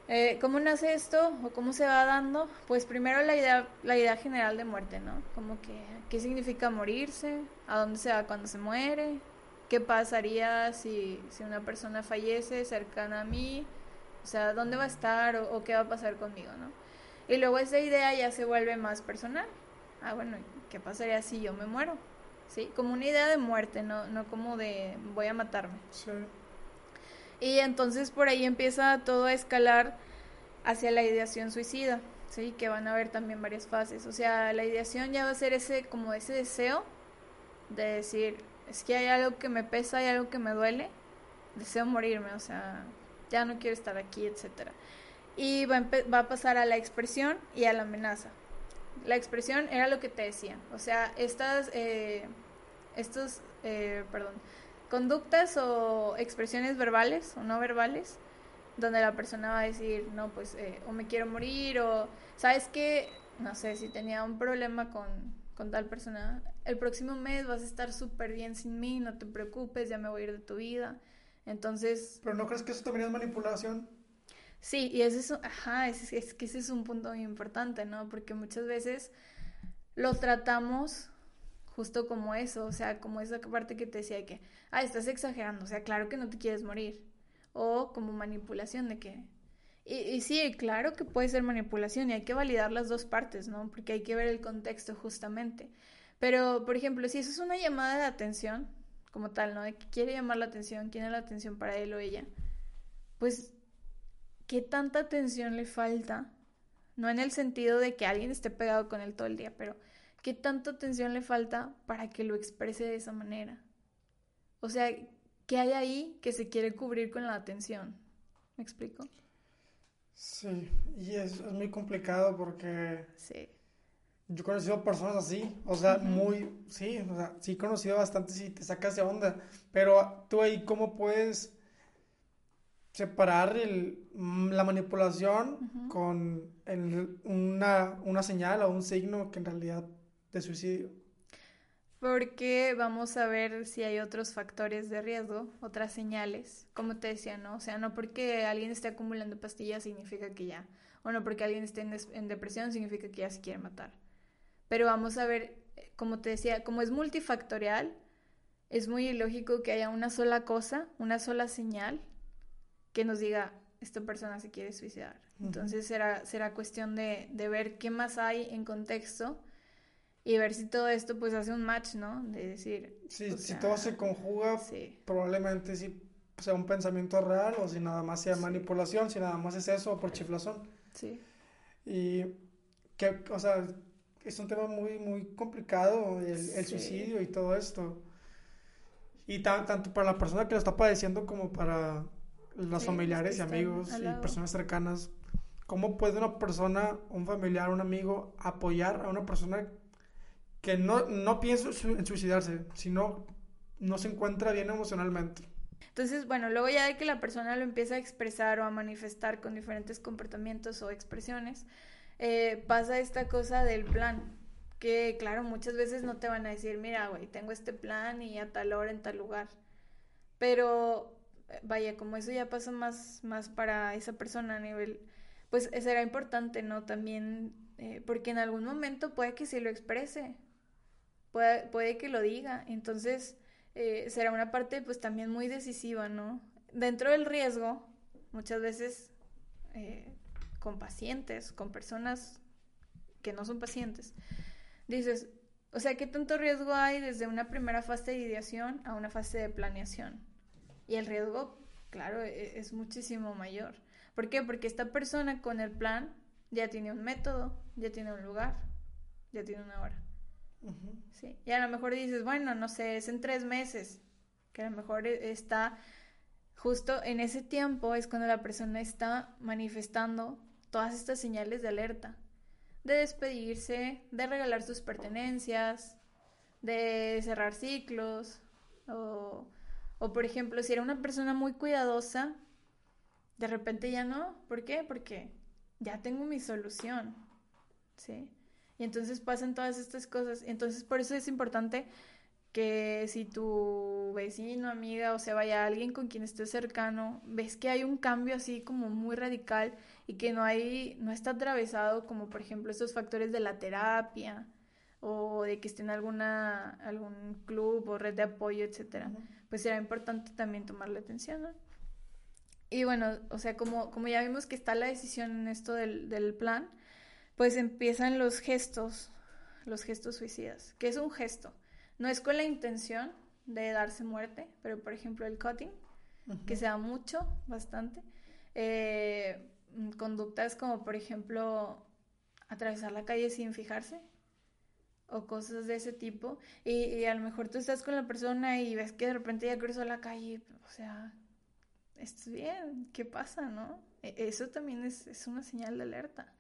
Eh, ¿Cómo nace esto o cómo se va dando? Pues primero la idea, la idea general de muerte, ¿no? Como que, ¿qué significa morirse? ¿A dónde se va cuando se muere? ¿Qué pasaría si, si una persona fallece cercana a mí? O sea, ¿dónde va a estar o, qué va a pasar conmigo, no? Y luego esa idea ya se vuelve más personal. Ah, bueno, ¿qué pasaría si yo me muero? ¿Sí? Como una idea de muerte, no, no como de voy a matarme. Sí. Y entonces por ahí empieza todo a escalar hacia la ideación suicida, ¿sí? Que van a haber también varias fases. O sea, la ideación ya va a ser ese, como ese deseo de decir, es que hay algo que me pesa, hay algo que me duele, deseo morirme, o sea, ya no quiero estar aquí, etcétera. Y va a, va a pasar a la expresión y a la amenaza. La expresión era lo que te decía, o sea, estas, eh, estos, eh, perdón, conductas o expresiones verbales o no verbales, donde la persona va a decir, no, pues, eh, o me quiero morir, o, ¿sabes qué? No sé, si tenía un problema con, con tal persona, el próximo mes vas a estar súper bien sin mí, no te preocupes, ya me voy a ir de tu vida. Entonces... ¿Pero no crees que eso también es manipulación? Sí, y ese es, ajá, es, es que ese es un punto muy importante, ¿no? Porque muchas veces lo tratamos justo como eso, o sea, como esa parte que te decía que, ah, estás exagerando, o sea, claro que no te quieres morir, o como manipulación de que, y, y, sí, claro que puede ser manipulación y hay que validar las dos partes, ¿no? Porque hay que ver el contexto justamente. Pero, por ejemplo, si eso es una llamada de atención, como tal, ¿no? De que quiere llamar la atención, quiere la atención para él o ella, pues, ¿qué tanta atención le falta? No en el sentido de que alguien esté pegado con él todo el día, pero ¿qué tanta atención le falta para que lo exprese de esa manera? O sea, ¿qué hay ahí que se quiere cubrir con la atención? ¿Me explico? Sí, y es, es muy complicado porque... Sí. Yo he conocido personas así, o sea, muy, sí, o sea, sí he conocido bastante si te sacas de onda, pero tú ahí cómo puedes separar el, la manipulación con el, una, una señal o un signo que en realidad de suicidio. Porque vamos a ver si hay otros factores de riesgo, otras señales, como te decía, ¿no? O sea, no porque alguien esté acumulando pastillas significa que ya, o no porque alguien esté en, depresión significa que ya se quiere matar. Pero vamos a ver, como te decía, como es multifactorial, es muy ilógico que haya una sola cosa, una sola señal que nos diga, esta persona se quiere suicidar. Entonces será, será cuestión de, de ver qué más hay en contexto y ver si todo esto pues hace un match, ¿no? De decir... Sí, si todo se conjuga, probablemente sí sea un pensamiento real o si nada más sea manipulación, si nada más es eso por chiflazón. Sí. Y que, o sea, es un tema muy, muy complicado el, suicidio y todo esto. Y tanto para la persona que lo está padeciendo como para los familiares y amigos y personas cercanas. ¿Cómo puede una persona, un familiar, un amigo apoyar a una persona que no, no piensa en suicidarse, sino no se encuentra bien emocionalmente. Entonces, bueno, luego ya de que la persona lo empieza a expresar o a manifestar con diferentes comportamientos o expresiones, eh, pasa esta cosa del plan, que claro, muchas veces no te van a decir, mira, güey, tengo este plan y a tal hora en tal lugar. Pero, vaya, como eso ya pasa más, más para esa persona a nivel, pues será importante, ¿no? También, eh, porque en algún momento puede que sí lo exprese, puede, que lo diga. Entonces, eh, será una parte pues también muy decisiva, ¿no? Dentro del riesgo, muchas veces eh, con pacientes, con personas que no son pacientes, dices, o sea, ¿qué tanto riesgo hay desde una primera fase de ideación a una fase de planeación? Y el riesgo, claro, e, es muchísimo mayor. ¿Por qué? Porque esta persona con el plan ya tiene un método, ya tiene un lugar, ya tiene una hora. Sí, y a lo mejor dices, bueno, no sé, es en tres meses, que a lo mejor e, está justo en ese tiempo es cuando la persona está manifestando todas estas señales de alerta, de despedirse, de regalar sus pertenencias, de cerrar ciclos, o, o por ejemplo, si era una persona muy cuidadosa, de repente ya no, ¿por qué? Porque ya tengo mi solución, ¿sí? Y entonces pasan todas estas cosas. Entonces por eso es importante que si tu vecino, amiga o sea vaya alguien con quien estés cercano, ves que hay un cambio así como muy radical y que no hay, no está atravesado como por ejemplo estos factores de la terapia o de que esté en alguna, algún club o red de apoyo, etcétera, pues será importante también tomarle atención, ¿no? Y bueno, o sea, como, como ya vimos que está la decisión en esto del, del plan, pues empiezan los gestos, los gestos suicidas. ¿Qué es un gesto? No es con la intención de darse muerte, pero por ejemplo el cutting, que se da mucho, bastante. Eh, conductas como por ejemplo atravesar la calle sin fijarse o cosas de ese tipo. Y, a lo mejor tú estás con la persona y ves que de repente ya cruzó la calle, o sea, ¿estás bien? ¿Qué pasa, no? E, eso también es, es una señal de alerta.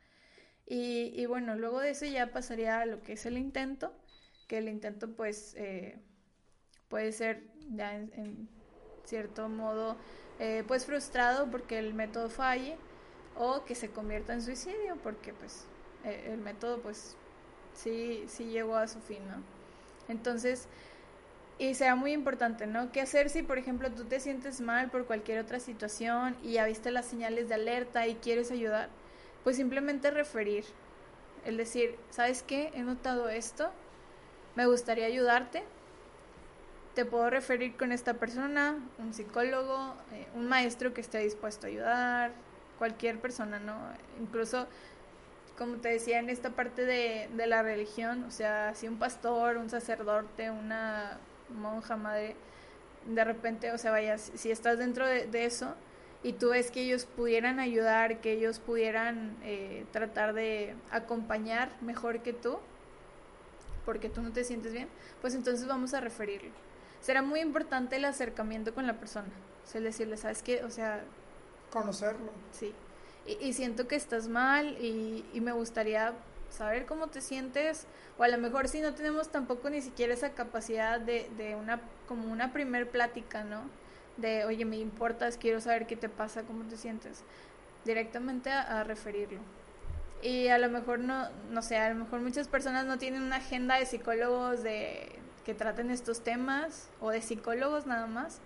Y, y, bueno, luego de eso ya pasaría a lo que es el intento, que el intento pues eh, puede ser ya en, cierto modo eh, pues frustrado porque el método falle o que se convierta en suicidio porque pues eh, el método pues sí, sí llegó a su fin, ¿no? Entonces, y será muy importante, ¿no? ¿Qué hacer si, por ejemplo, tú te sientes mal por cualquier otra situación y ya viste las señales de alerta y quieres ayudar? Pues simplemente referir. El decir, ¿sabes qué? He notado esto, me gustaría ayudarte, te puedo referir con esta persona, un psicólogo, eh, un maestro que esté dispuesto a ayudar, cualquier persona, ¿no? Incluso, como te decía, en esta parte de, de la religión, o sea, si un pastor, un sacerdote, una monja, madre, de repente, o sea, vaya, si estás dentro de eso, y tú ves que ellos pudieran ayudar, que ellos pudieran eh, tratar de acompañar mejor que tú, porque tú no te sientes bien, pues entonces vamos a referirlo. Será muy importante el acercamiento con la persona, o sea, decirle, ¿sabes qué? O sea... Conocerlo. Sí. Y, siento que estás mal y, me gustaría saber cómo te sientes, o a lo mejor si no tenemos tampoco ni siquiera esa capacidad de, de una, como una primer plática, ¿no? de, oye, me importas, quiero saber qué te pasa, cómo te sientes, directamente a, referirlo. Y a lo mejor no, no sé, a lo mejor muchas personas no tienen una agenda de psicólogos de, que traten estos temas o de psicólogos nada más.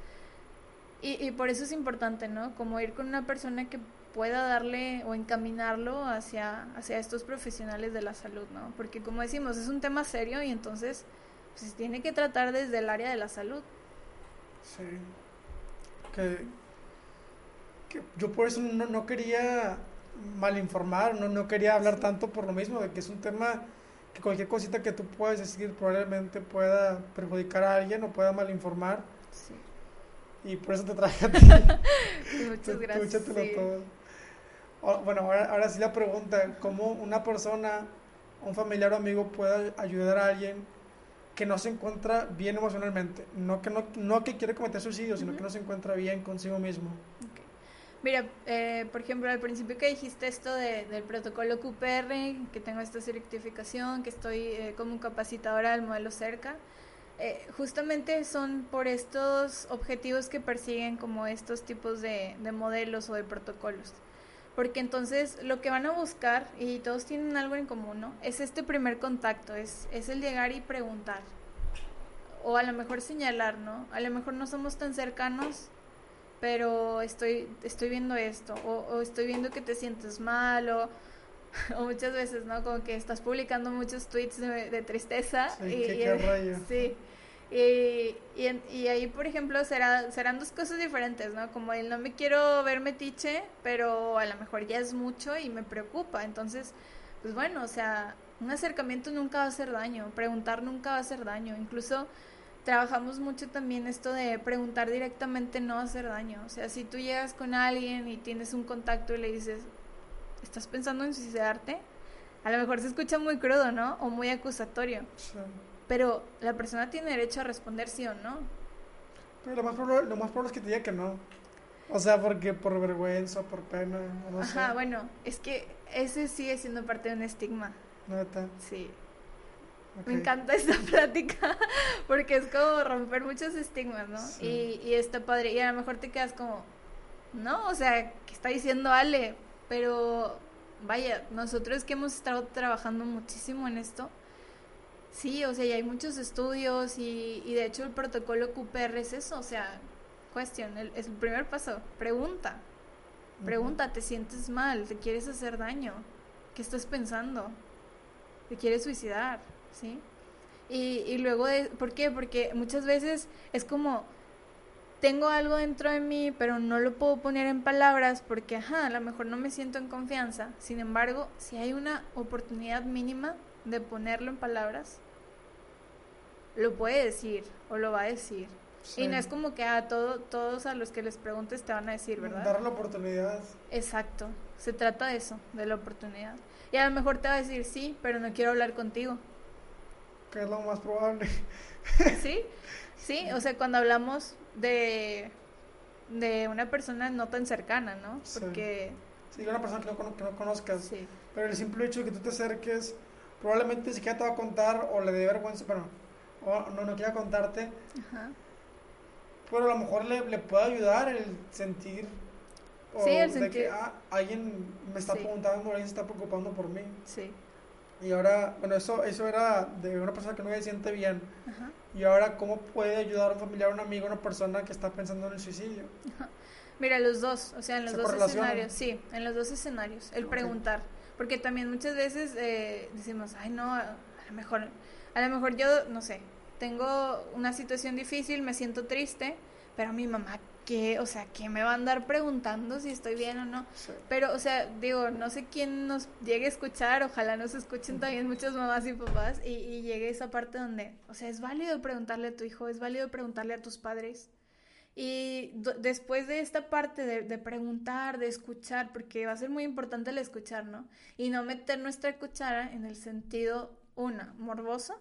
Y, y por eso es importante, ¿no? Como ir con una persona que pueda darle o encaminarlo hacia, hacia estos profesionales de la salud, ¿no? Porque como decimos, es un tema serio y entonces pues, se tiene que tratar desde el área de la salud. Sí que, yo por eso no, no quería malinformar, no, no quería hablar tanto por lo mismo, de que es un tema que cualquier cosita que tú puedas decir probablemente pueda perjudicar a alguien o pueda malinformar. Sí. Y por eso te traje a ti. Muchas gracias. todo. Bueno, ahora, ahora sí la pregunta, ¿cómo una persona, un familiar o amigo puede ayudar a alguien que no se encuentra bien emocionalmente. No que, no, no que quiere cometer suicidio, sino que no se encuentra bien consigo mismo. Mira, eh, por ejemplo, al principio que dijiste esto de, del protocolo QPR, que tengo esta certificación, que estoy eh, como capacitadora del modelo cerca, eh, justamente son por estos objetivos que persiguen como estos tipos de, de modelos o de protocolos porque entonces lo que van a buscar, y todos tienen algo en común, ¿no? Es este primer contacto, es, es el llegar y preguntar, o a lo mejor señalar, ¿no? A lo mejor no somos tan cercanos, pero estoy, estoy viendo esto, o, estoy viendo que te sientes mal, o, muchas veces, ¿no? Como que estás publicando muchos tweets de, tristeza. Sí, y, qué, Sí, y, y, ahí, por ejemplo, será, serán dos cosas diferentes, ¿no? Como el no me quiero ver metiche, pero a lo mejor ya es mucho y me preocupa. Entonces, pues bueno, o sea, un acercamiento nunca va a hacer daño, preguntar nunca va a hacer daño. Incluso trabajamos mucho también esto de preguntar directamente no hacer daño. O sea, si tú llegas con alguien y tienes un contacto y le dices, ¿estás pensando en suicidarte? A lo mejor se escucha muy crudo, ¿no? O muy acusatorio. Sí. Pero la persona tiene derecho a responder sí o no. Pero lo más probable, lo más probable es que te diga que no. O sea, porque por vergüenza, por pena, no Ajá, bueno, es que ese sigue siendo parte de un estigma. ¿Neta? Sí. Me encanta esta plática porque es como romper muchos estigmas, ¿no? Y, y está padre. Y a lo mejor te quedas como, no, o sea, ¿qué está diciendo Ale? Pero vaya, nosotros que hemos estado trabajando muchísimo en esto, Sí, o sea, y hay muchos estudios y, y de hecho el protocolo QPR es eso, o sea, cuestión, es el primer paso, pregunta, pregunta, ¿te sientes mal? ¿Te quieres hacer daño? ¿Qué estás pensando? ¿Te quieres suicidar? ¿Sí? Y, y luego, de, ¿por qué? Porque muchas veces es como, tengo algo dentro de mí, pero no lo puedo poner en palabras porque, ajá, a lo mejor no me siento en confianza. Sin embargo, si hay una oportunidad mínima de ponerlo en palabras, lo puede decir o lo va a decir. Y no es como que a todo, todos a los que les preguntes te van a decir, ¿verdad? Dar la oportunidad. Exacto, se trata de eso, de la oportunidad. Y a lo mejor te va a decir, sí, pero no quiero hablar contigo. Que es lo más probable. Sí, sí, o sea, cuando hablamos de, de una persona no tan cercana, ¿no? Porque... Sí, una persona que no, que no conozcas. Sí. Pero el simple hecho de que tú te acerques, probablemente ni siquiera te va a contar o le dé vergüenza, pero o no, no quiera contarte. Ajá. Pero a lo mejor le, le puede ayudar el sentir sí, el sentir. que ah, alguien me está preguntando, alguien se está preocupando por mí. Sí. Y ahora, bueno, eso, eso era de una persona que no se siente bien. Ajá. Y ahora, ¿cómo puede ayudar a un familiar, un amigo, una persona que está pensando en el suicidio? Mira, los dos, o sea, en los dos escenarios, sí, en los dos escenarios, el preguntar. Porque también muchas veces eh, decimos, ay, no, a lo mejor, a lo mejor yo, no sé, tengo una situación difícil, me siento triste, pero mi mamá que, o sea, que me va a andar preguntando si estoy bien o no. Pero, o sea, digo, no sé quién nos llegue a escuchar, ojalá nos escuchen también muchas mamás y papás y, y llegue esa parte donde, o sea, es válido preguntarle a tu hijo, es válido preguntarle a tus padres. Y después de esta parte de, de, preguntar, de escuchar, porque va a ser muy importante el escuchar, ¿no? Y no meter nuestra cuchara en el sentido, una, morboso,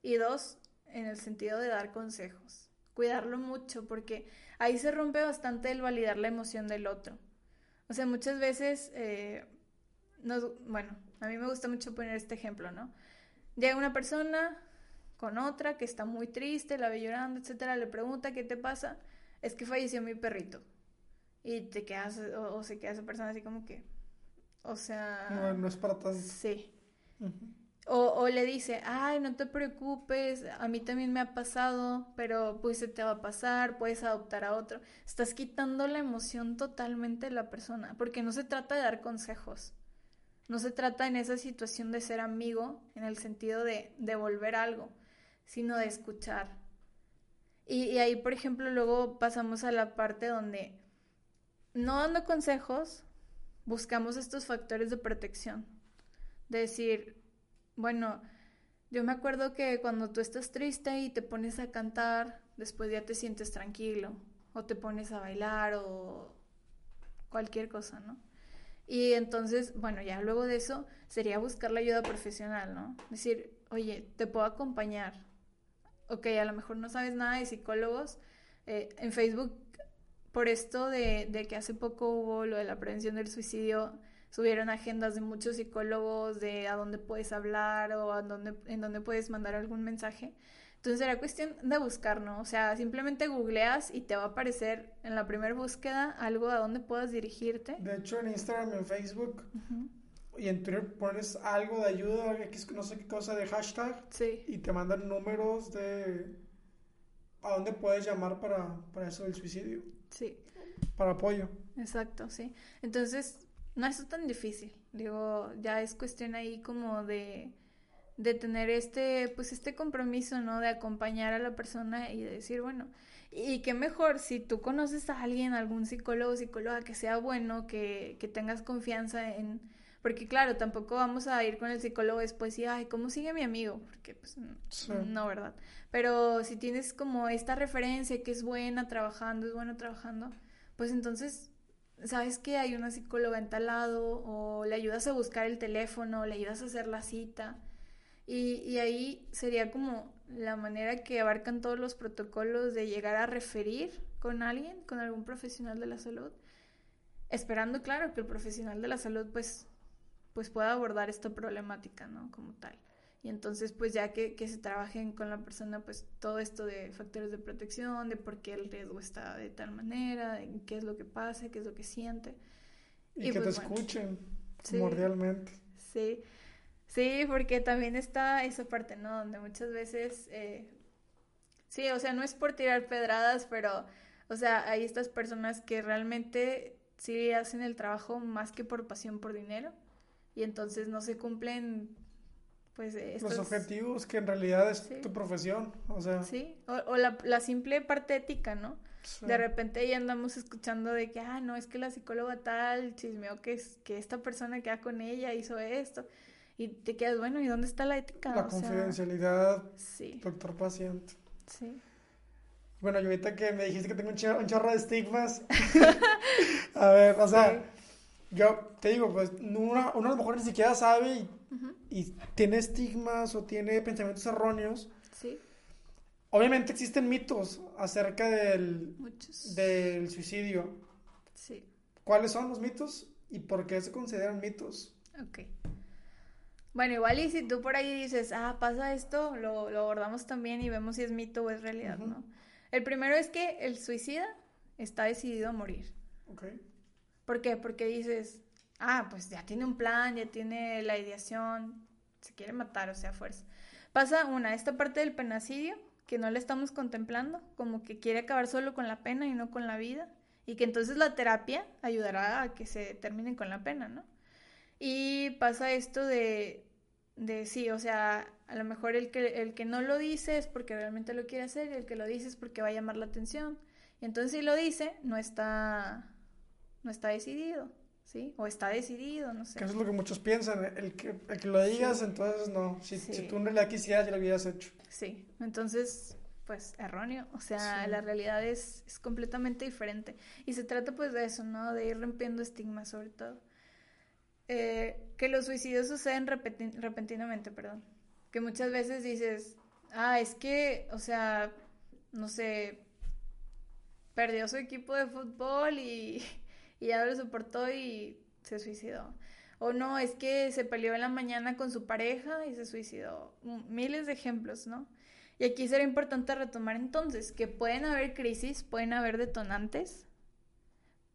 y dos, en el sentido de dar consejos cuidarlo mucho, porque ahí se rompe bastante el validar la emoción del otro. O sea, muchas veces, eh, bueno, a mí me gusta mucho poner este ejemplo, ¿no? Llega una persona con otra que está muy triste, la ve llorando, etcétera, le pregunta qué te pasa, es que falleció mi perrito. Y te quedas, o, se queda esa persona así como que, o sea... No, no es para tanto. Sí. O, le dice, ay, no te preocupes, a mí también me ha pasado, pero pues se te va a pasar, puedes adoptar a otro. Estás quitando la emoción totalmente de la persona, porque no se trata de dar consejos, no se trata en esa situación de ser amigo, en el sentido de devolver algo, sino de escuchar. Y, ahí, por ejemplo, luego pasamos a la parte donde, no dando consejos, buscamos estos factores de protección. De decir, bueno, yo me acuerdo que cuando tú estás triste y te pones a cantar, después ya te sientes tranquilo, o te pones a bailar o cualquier cosa, ¿no? Y entonces, bueno, ya luego de eso sería buscar la ayuda profesional, ¿no? Decir, oye, te puedo acompañar. Ok, a lo mejor no sabes nada de psicólogos. Eh, en Facebook, por esto de, de que hace poco hubo lo de la prevención del suicidio, subieron agendas de muchos psicólogos de a dónde puedes hablar o a dónde, en dónde puedes mandar algún mensaje. Entonces era cuestión de buscar, ¿no? O sea, simplemente googleas y te va a aparecer en la primera búsqueda algo a dónde puedas dirigirte. De hecho, en Instagram, en Facebook y en Twitter pones algo de ayuda, no sé qué cosa de hashtag. Sí. Y te mandan números de a dónde puedes llamar para, para eso del suicidio. Sí. Para apoyo. Exacto, sí. Entonces, no es tan difícil. Digo, ya es cuestión ahí como de, de tener este, pues este compromiso, ¿no? De acompañar a la persona y de decir, bueno, y qué mejor si tú conoces a alguien, algún psicólogo psicóloga que sea bueno, que, que tengas confianza en... Porque claro, tampoco vamos a ir con el psicólogo después y, ay, ¿cómo sigue mi amigo? Porque pues no, ¿verdad? Pero si tienes como esta referencia que es buena trabajando, es bueno trabajando, pues entonces sabes que hay una psicóloga en tal lado, o le ayudas a buscar el teléfono, le ayudas a hacer la cita. Y, y, ahí sería como la manera que abarcan todos los protocolos de llegar a referir con alguien, con algún profesional de la salud, esperando, claro, que el profesional de la salud pues, pues pueda abordar esta problemática, ¿no? Como tal. Y entonces, pues ya que, que, se trabajen con la persona, pues todo esto de factores de protección, de por qué el riesgo está de tal manera, de qué es lo que pasa, qué es lo que siente. Y, que pues, te escuchen, primordialmente. Sí, sí, porque también está esa parte, ¿no? Donde muchas veces, eh, sí, o sea, no es por tirar pedradas, pero, o sea, hay estas personas que realmente sí hacen el trabajo más que por pasión por dinero y entonces no se cumplen pues... Los objetivos que en realidad es tu profesión, o sea... Sí, o, la, la, simple parte ética, ¿no? De repente ya andamos escuchando de que, ah, no, es que la psicóloga tal chismeó que, es, que esta persona que va con ella hizo esto. Y te quedas, bueno, ¿y dónde está la ética? La confidencialidad, doctor-paciente. Sí. Bueno, y ahorita que me dijiste que tengo un chorro, de estigmas. a ver, o sea, yo te digo, pues uno, uno a lo mejor ni siquiera sabe y, tiene estigmas o tiene pensamientos erróneos. Sí. Obviamente existen mitos acerca del, del suicidio. Sí. ¿Cuáles son los mitos y por qué se consideran mitos? Ok. Bueno, igual y si tú por ahí dices, ah, pasa esto, lo, lo abordamos también y vemos si es mito o es realidad, ¿no? El primero es que el suicida está decidido a morir. Ok. ¿Por qué? Porque dices, ah, pues ya tiene un plan, ya tiene la ideación, se quiere matar, o sea, fuerza. Pasa una, esta parte del penacidio, que no le estamos contemplando, como que quiere acabar solo con la pena y no con la vida, y que entonces la terapia ayudará a que se termine con la pena, ¿no? Y pasa esto de, de sí, o sea, a lo mejor el que, el que no lo dice es porque realmente lo quiere hacer y el que lo dice es porque va a llamar la atención. Y entonces si lo dice, no está, no está decidido, ¿sí? O está decidido, no sé. eso es lo que muchos piensan, el que, el que lo digas, entonces no. Si, si, tú en realidad quisieras, ya lo hubieras hecho. Sí, entonces, pues erróneo. O sea, la realidad es, es completamente diferente. Y se trata pues de eso, ¿no? De ir rompiendo estigmas sobre todo. Eh, que los suicidios suceden repentinamente, perdón. Que muchas veces dices, ah, es que, o sea, no sé, perdió su equipo de fútbol y, y ya lo soportó y se suicidó. O no, es que se peleó en la mañana con su pareja y se suicidó. Miles de ejemplos, ¿no? Y aquí será importante retomar entonces que pueden haber crisis, pueden haber detonantes,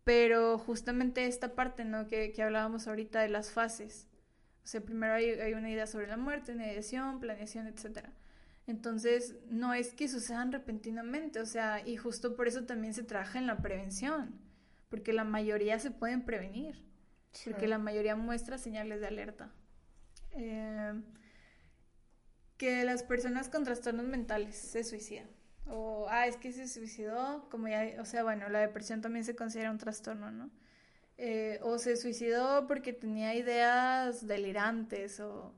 pero justamente esta parte, ¿no? Que, que hablábamos ahorita de las fases. O sea, primero hay, hay, una idea sobre la muerte, ideación, planeación, etc. Entonces, no es que sucedan repentinamente, o sea, y justo por eso también se trabaja en la prevención, porque la mayoría se pueden prevenir, porque la mayoría muestra señales de alerta. Eh, que las personas con trastornos mentales se suicidan o, ah, es que se suicidó, como ya, o sea, bueno, la depresión también se considera un trastorno, ¿no? Eh, o se suicidó porque tenía ideas delirantes, o,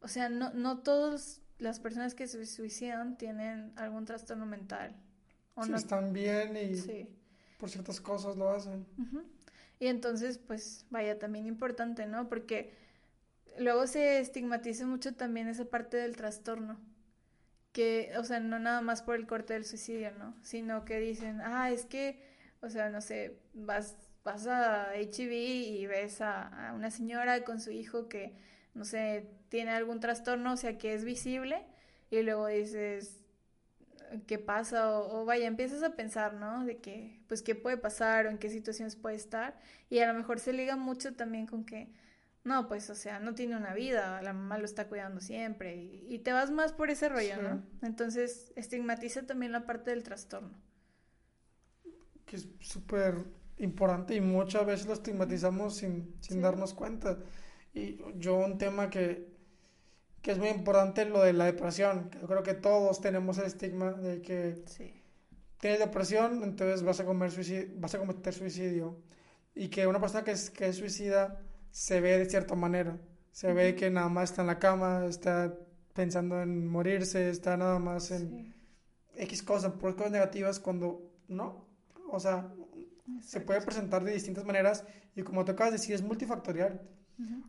o sea, no, no todas las personas que se suicidan tienen algún trastorno mental. O no... están bien y por ciertas cosas lo hacen. Y entonces, pues, vaya, también importante, ¿no? Porque luego se estigmatiza mucho también esa parte del trastorno que, o sea, no nada más por el corte del suicidio, ¿no? Sino que dicen, ah, es que, o sea, no sé, vas, vas a HIV y ves a, una señora con su hijo que, no sé, tiene algún trastorno, o sea, que es visible, y luego dices, ¿qué pasa? O, o, vaya, empiezas a pensar, ¿no? De que, pues, ¿qué puede pasar o en qué situaciones puede estar? Y a lo mejor se liga mucho también con que no, pues, o sea, no tiene una vida, la mamá lo está cuidando siempre y, te vas más por ese rollo, ¿no? Entonces, estigmatiza también la parte del trastorno. Que es súper importante y muchas veces lo estigmatizamos sin, sin darnos cuenta. Y yo un tema que, que es muy importante, lo de la depresión, yo creo que todos tenemos el estigma de que tienes depresión, entonces vas a, comer suicidio, vas a cometer suicidio. Y que una persona que es, que es suicida se ve de cierta manera. Se ve que nada más está en la cama, está pensando en morirse, está nada más en X cosas, por cosas negativas, cuando no. O sea, se puede presentar de distintas maneras y como te acabas de decir, es multifactorial.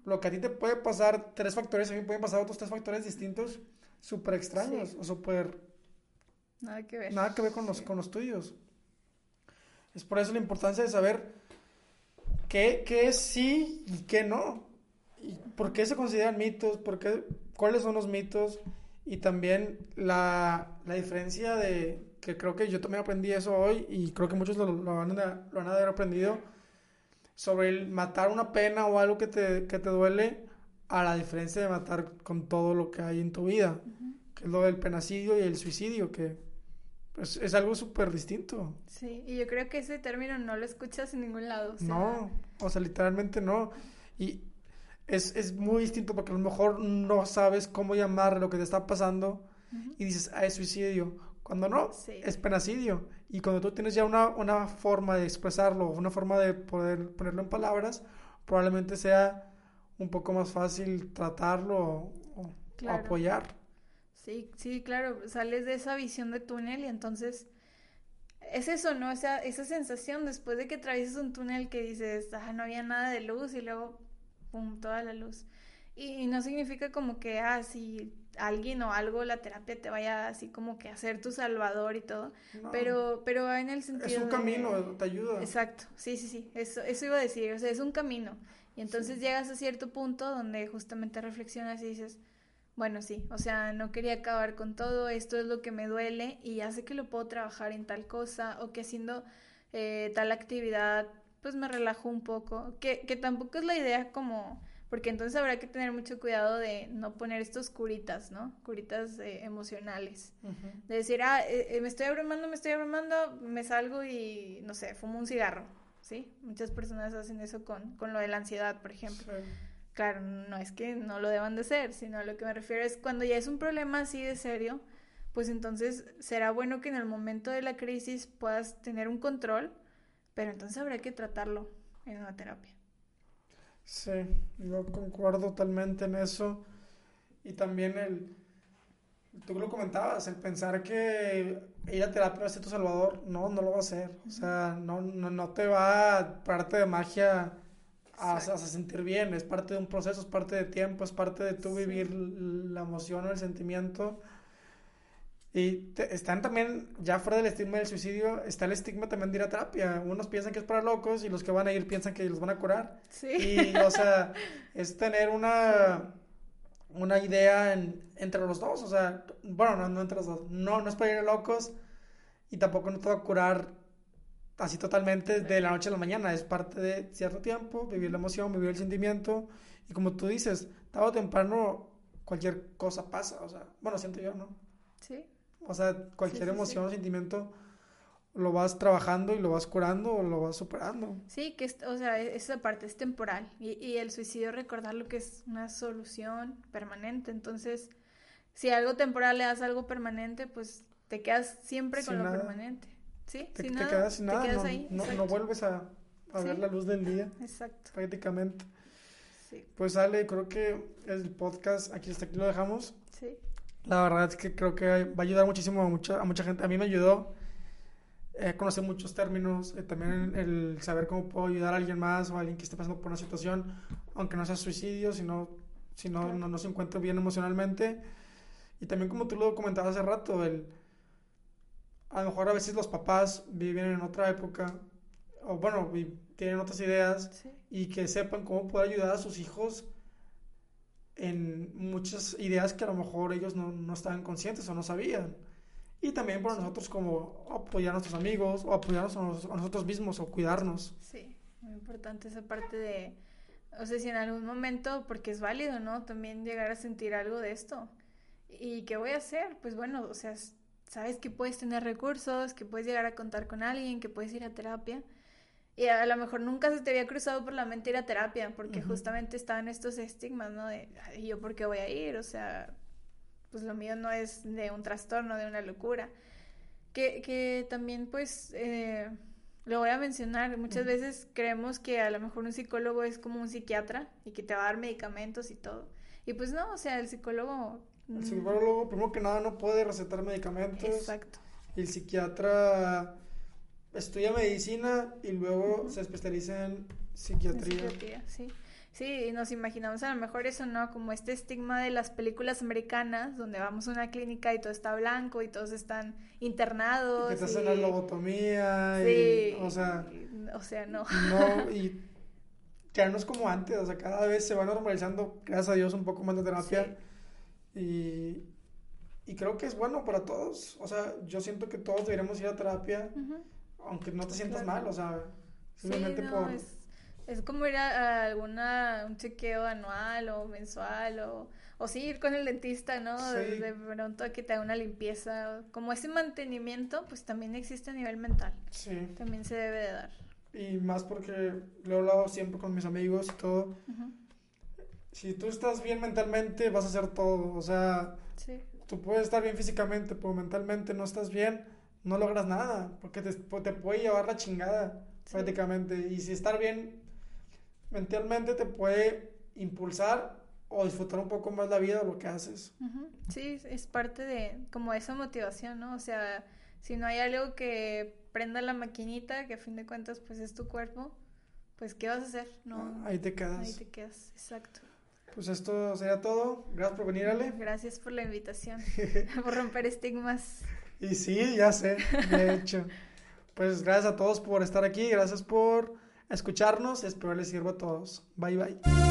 Lo que a ti te puede pasar tres factores, a mí pueden pasar otros tres factores distintos, súper extraños o súper... Nada que ver. Nada que ver con los, con los tuyos. Es por eso la importancia de saber qué, qué sí y qué no. ¿Y ¿Por qué se consideran mitos? ¿Por qué, ¿Cuáles son los mitos? Y también la, la, diferencia de, que creo que yo también aprendí eso hoy y creo que muchos lo, lo, van, a, lo van, a, haber aprendido, sobre el matar una pena o algo que te, que te duele a la diferencia de matar con todo lo que hay en tu vida, que es lo del penacidio y el suicidio, que pues es algo súper distinto. Sí, y yo creo que ese término no lo escuchas en ningún lado. No, o sea, literalmente no. Y es, es, muy distinto porque a lo mejor no sabes cómo llamar lo que te está pasando y dices, ah, es suicidio. Cuando no, es penacidio. Y cuando tú tienes ya una, una forma de expresarlo, una forma de poder ponerlo en palabras, probablemente sea un poco más fácil tratarlo o, apoyar. Sí, sí, claro, sales de esa visión de túnel y entonces es eso, ¿no? O sea, esa sensación después de que atraviesas un túnel que dices, ah, no había nada de luz y luego, pum, toda la luz. Y, no significa como que, ah, si alguien o algo, la terapia te vaya así como que a ser tu salvador y todo, pero, pero en el sentido... Es un camino, te ayuda. Exacto, sí, sí, sí, eso, eso iba a decir, o sea, es un camino. Y entonces llegas a cierto punto donde justamente reflexionas y dices, bueno, sí, o sea, no quería acabar con todo, esto es lo que me duele y ya sé que lo puedo trabajar en tal cosa o que haciendo eh, tal actividad pues me relajo un poco, que, que tampoco es la idea como, porque entonces habrá que tener mucho cuidado de no poner estos curitas, ¿no? Curitas eh, emocionales. De decir, ah, eh, me estoy abrumando, me estoy abrumando, me salgo y, no sé, fumo un cigarro, ¿sí? Muchas personas hacen eso con, con lo de la ansiedad, por ejemplo. Claro, no es que no lo deban de hacer, sino a lo que me refiero es cuando ya es un problema así de serio, pues entonces será bueno que en el momento de la crisis puedas tener un control, pero entonces habrá que tratarlo en una terapia. Sí, yo concuerdo totalmente en eso. Y también el, tú lo comentabas, el pensar que ir a terapia va a ser tu salvador, no, no lo va a hacer. O sea, no, no, no te va a parte de magia a, sentir bien, es parte de un proceso, es parte de tiempo, es parte de tú vivir la emoción o el sentimiento. Y están también, ya fuera del estigma del suicidio, está el estigma también de ir a terapia. Unos piensan que es para locos y los que van a ir piensan que los van a curar. Sí. Y, o sea, es tener una, una idea entre los dos. O sea, bueno, no, no entre los dos. No, no es para ir a locos y tampoco no te va a curar así totalmente de la noche a la mañana. Es parte de cierto tiempo, vivir la emoción, vivir el sentimiento. Y como tú dices, tarde o temprano cualquier cosa pasa. O sea, bueno, siento yo, ¿no? Sí. O sea, cualquier emoción o sentimiento lo vas trabajando y lo vas curando o lo vas superando. Sí, que o sea, e-, esa parte es temporal. Y, y el suicidio, recordar lo que es una solución permanente. Entonces, si algo temporal le das algo permanente, pues te quedas siempre con lo permanente. Sí, te, quedas sin nada, no, no, vuelves a, ver la luz del día. Exacto. Prácticamente. Sí. Pues Ale, creo que el podcast aquí hasta aquí lo dejamos. Sí. La verdad es que creo que va a ayudar muchísimo a mucha, a mucha gente. A mí me ayudó eh, conocer muchos términos, eh, también el saber cómo puedo ayudar a alguien más o a alguien que esté pasando por una situación, aunque no sea suicidio, sino si no, no, no se encuentra bien emocionalmente. Y también como tú lo comentabas hace rato, el a lo mejor a veces los papás viven en otra época, o bueno, tienen otras ideas, y que sepan cómo poder ayudar a sus hijos en muchas ideas que a lo mejor ellos no, no estaban conscientes o no sabían. Y también por nosotros como apoyar a nuestros amigos o apoyarnos a, nosotros mismos o cuidarnos. Sí, muy importante esa parte de, o sea, si en algún momento, porque es válido, ¿no? También llegar a sentir algo de esto. ¿Y qué voy a hacer? Pues bueno, o sea, sabes que puedes tener recursos, que puedes llegar a contar con alguien, que puedes ir a terapia. Y a lo mejor nunca se te había cruzado por la mente ir a terapia, porque justamente estaban estos estigmas, ¿no? De, ¿y yo por qué voy a ir? O sea, pues lo mío no es de un trastorno, de una locura. Que, que también, pues, eh, lo voy a mencionar, muchas veces creemos que a lo mejor un psicólogo es como un psiquiatra y que te va a dar medicamentos y todo. Y pues no, o sea, el psicólogo el psicólogo, primero que nada, no puede recetar medicamentos. Exacto. Y el psiquiatra estudia medicina y luego se especializa en psiquiatría. psiquiatría, sí. Sí, nos imaginamos a lo mejor eso, ¿no? Como este estigma de las películas americanas, donde vamos a una clínica y todo está blanco y todos están internados. Y que te hacen la lobotomía y, o sea... O sea, no. No, y ya no es como antes, o sea, cada vez se va normalizando, gracias a Dios, un poco más de terapia. Y, y creo que es bueno para todos. O sea, yo siento que todos deberíamos ir a terapia, aunque no te sientas mal, o sea, simplemente por... Es, es, como ir a, alguna, un chequeo anual o mensual o, o sí ir con el dentista, ¿no? De, pronto a que te haga una limpieza. Como ese mantenimiento, pues también existe a nivel mental. Sí. También se debe de dar. Y más porque lo he hablado siempre con mis amigos y todo si tú estás bien mentalmente, vas a hacer todo. O sea, Sí. tú puedes estar bien físicamente, pero mentalmente no estás bien, no logras nada, porque te, te puede llevar la chingada, Sí. prácticamente. Y si estar bien mentalmente te puede impulsar o disfrutar un poco más la vida o lo que haces. Sí, es parte de como esa motivación, ¿no? O sea, si no hay algo que prenda la maquinita, que a fin de cuentas pues es tu cuerpo, pues ¿qué vas a hacer? No, Ahí te quedas. ahí te quedas, exacto. Pues esto sería todo. Gracias por venir, Ale. Gracias por la invitación, por romper estigmas. Y sí, ya sé, de hecho. Pues gracias a todos por estar aquí, gracias por escucharnos, espero les sirva a todos. Bye bye.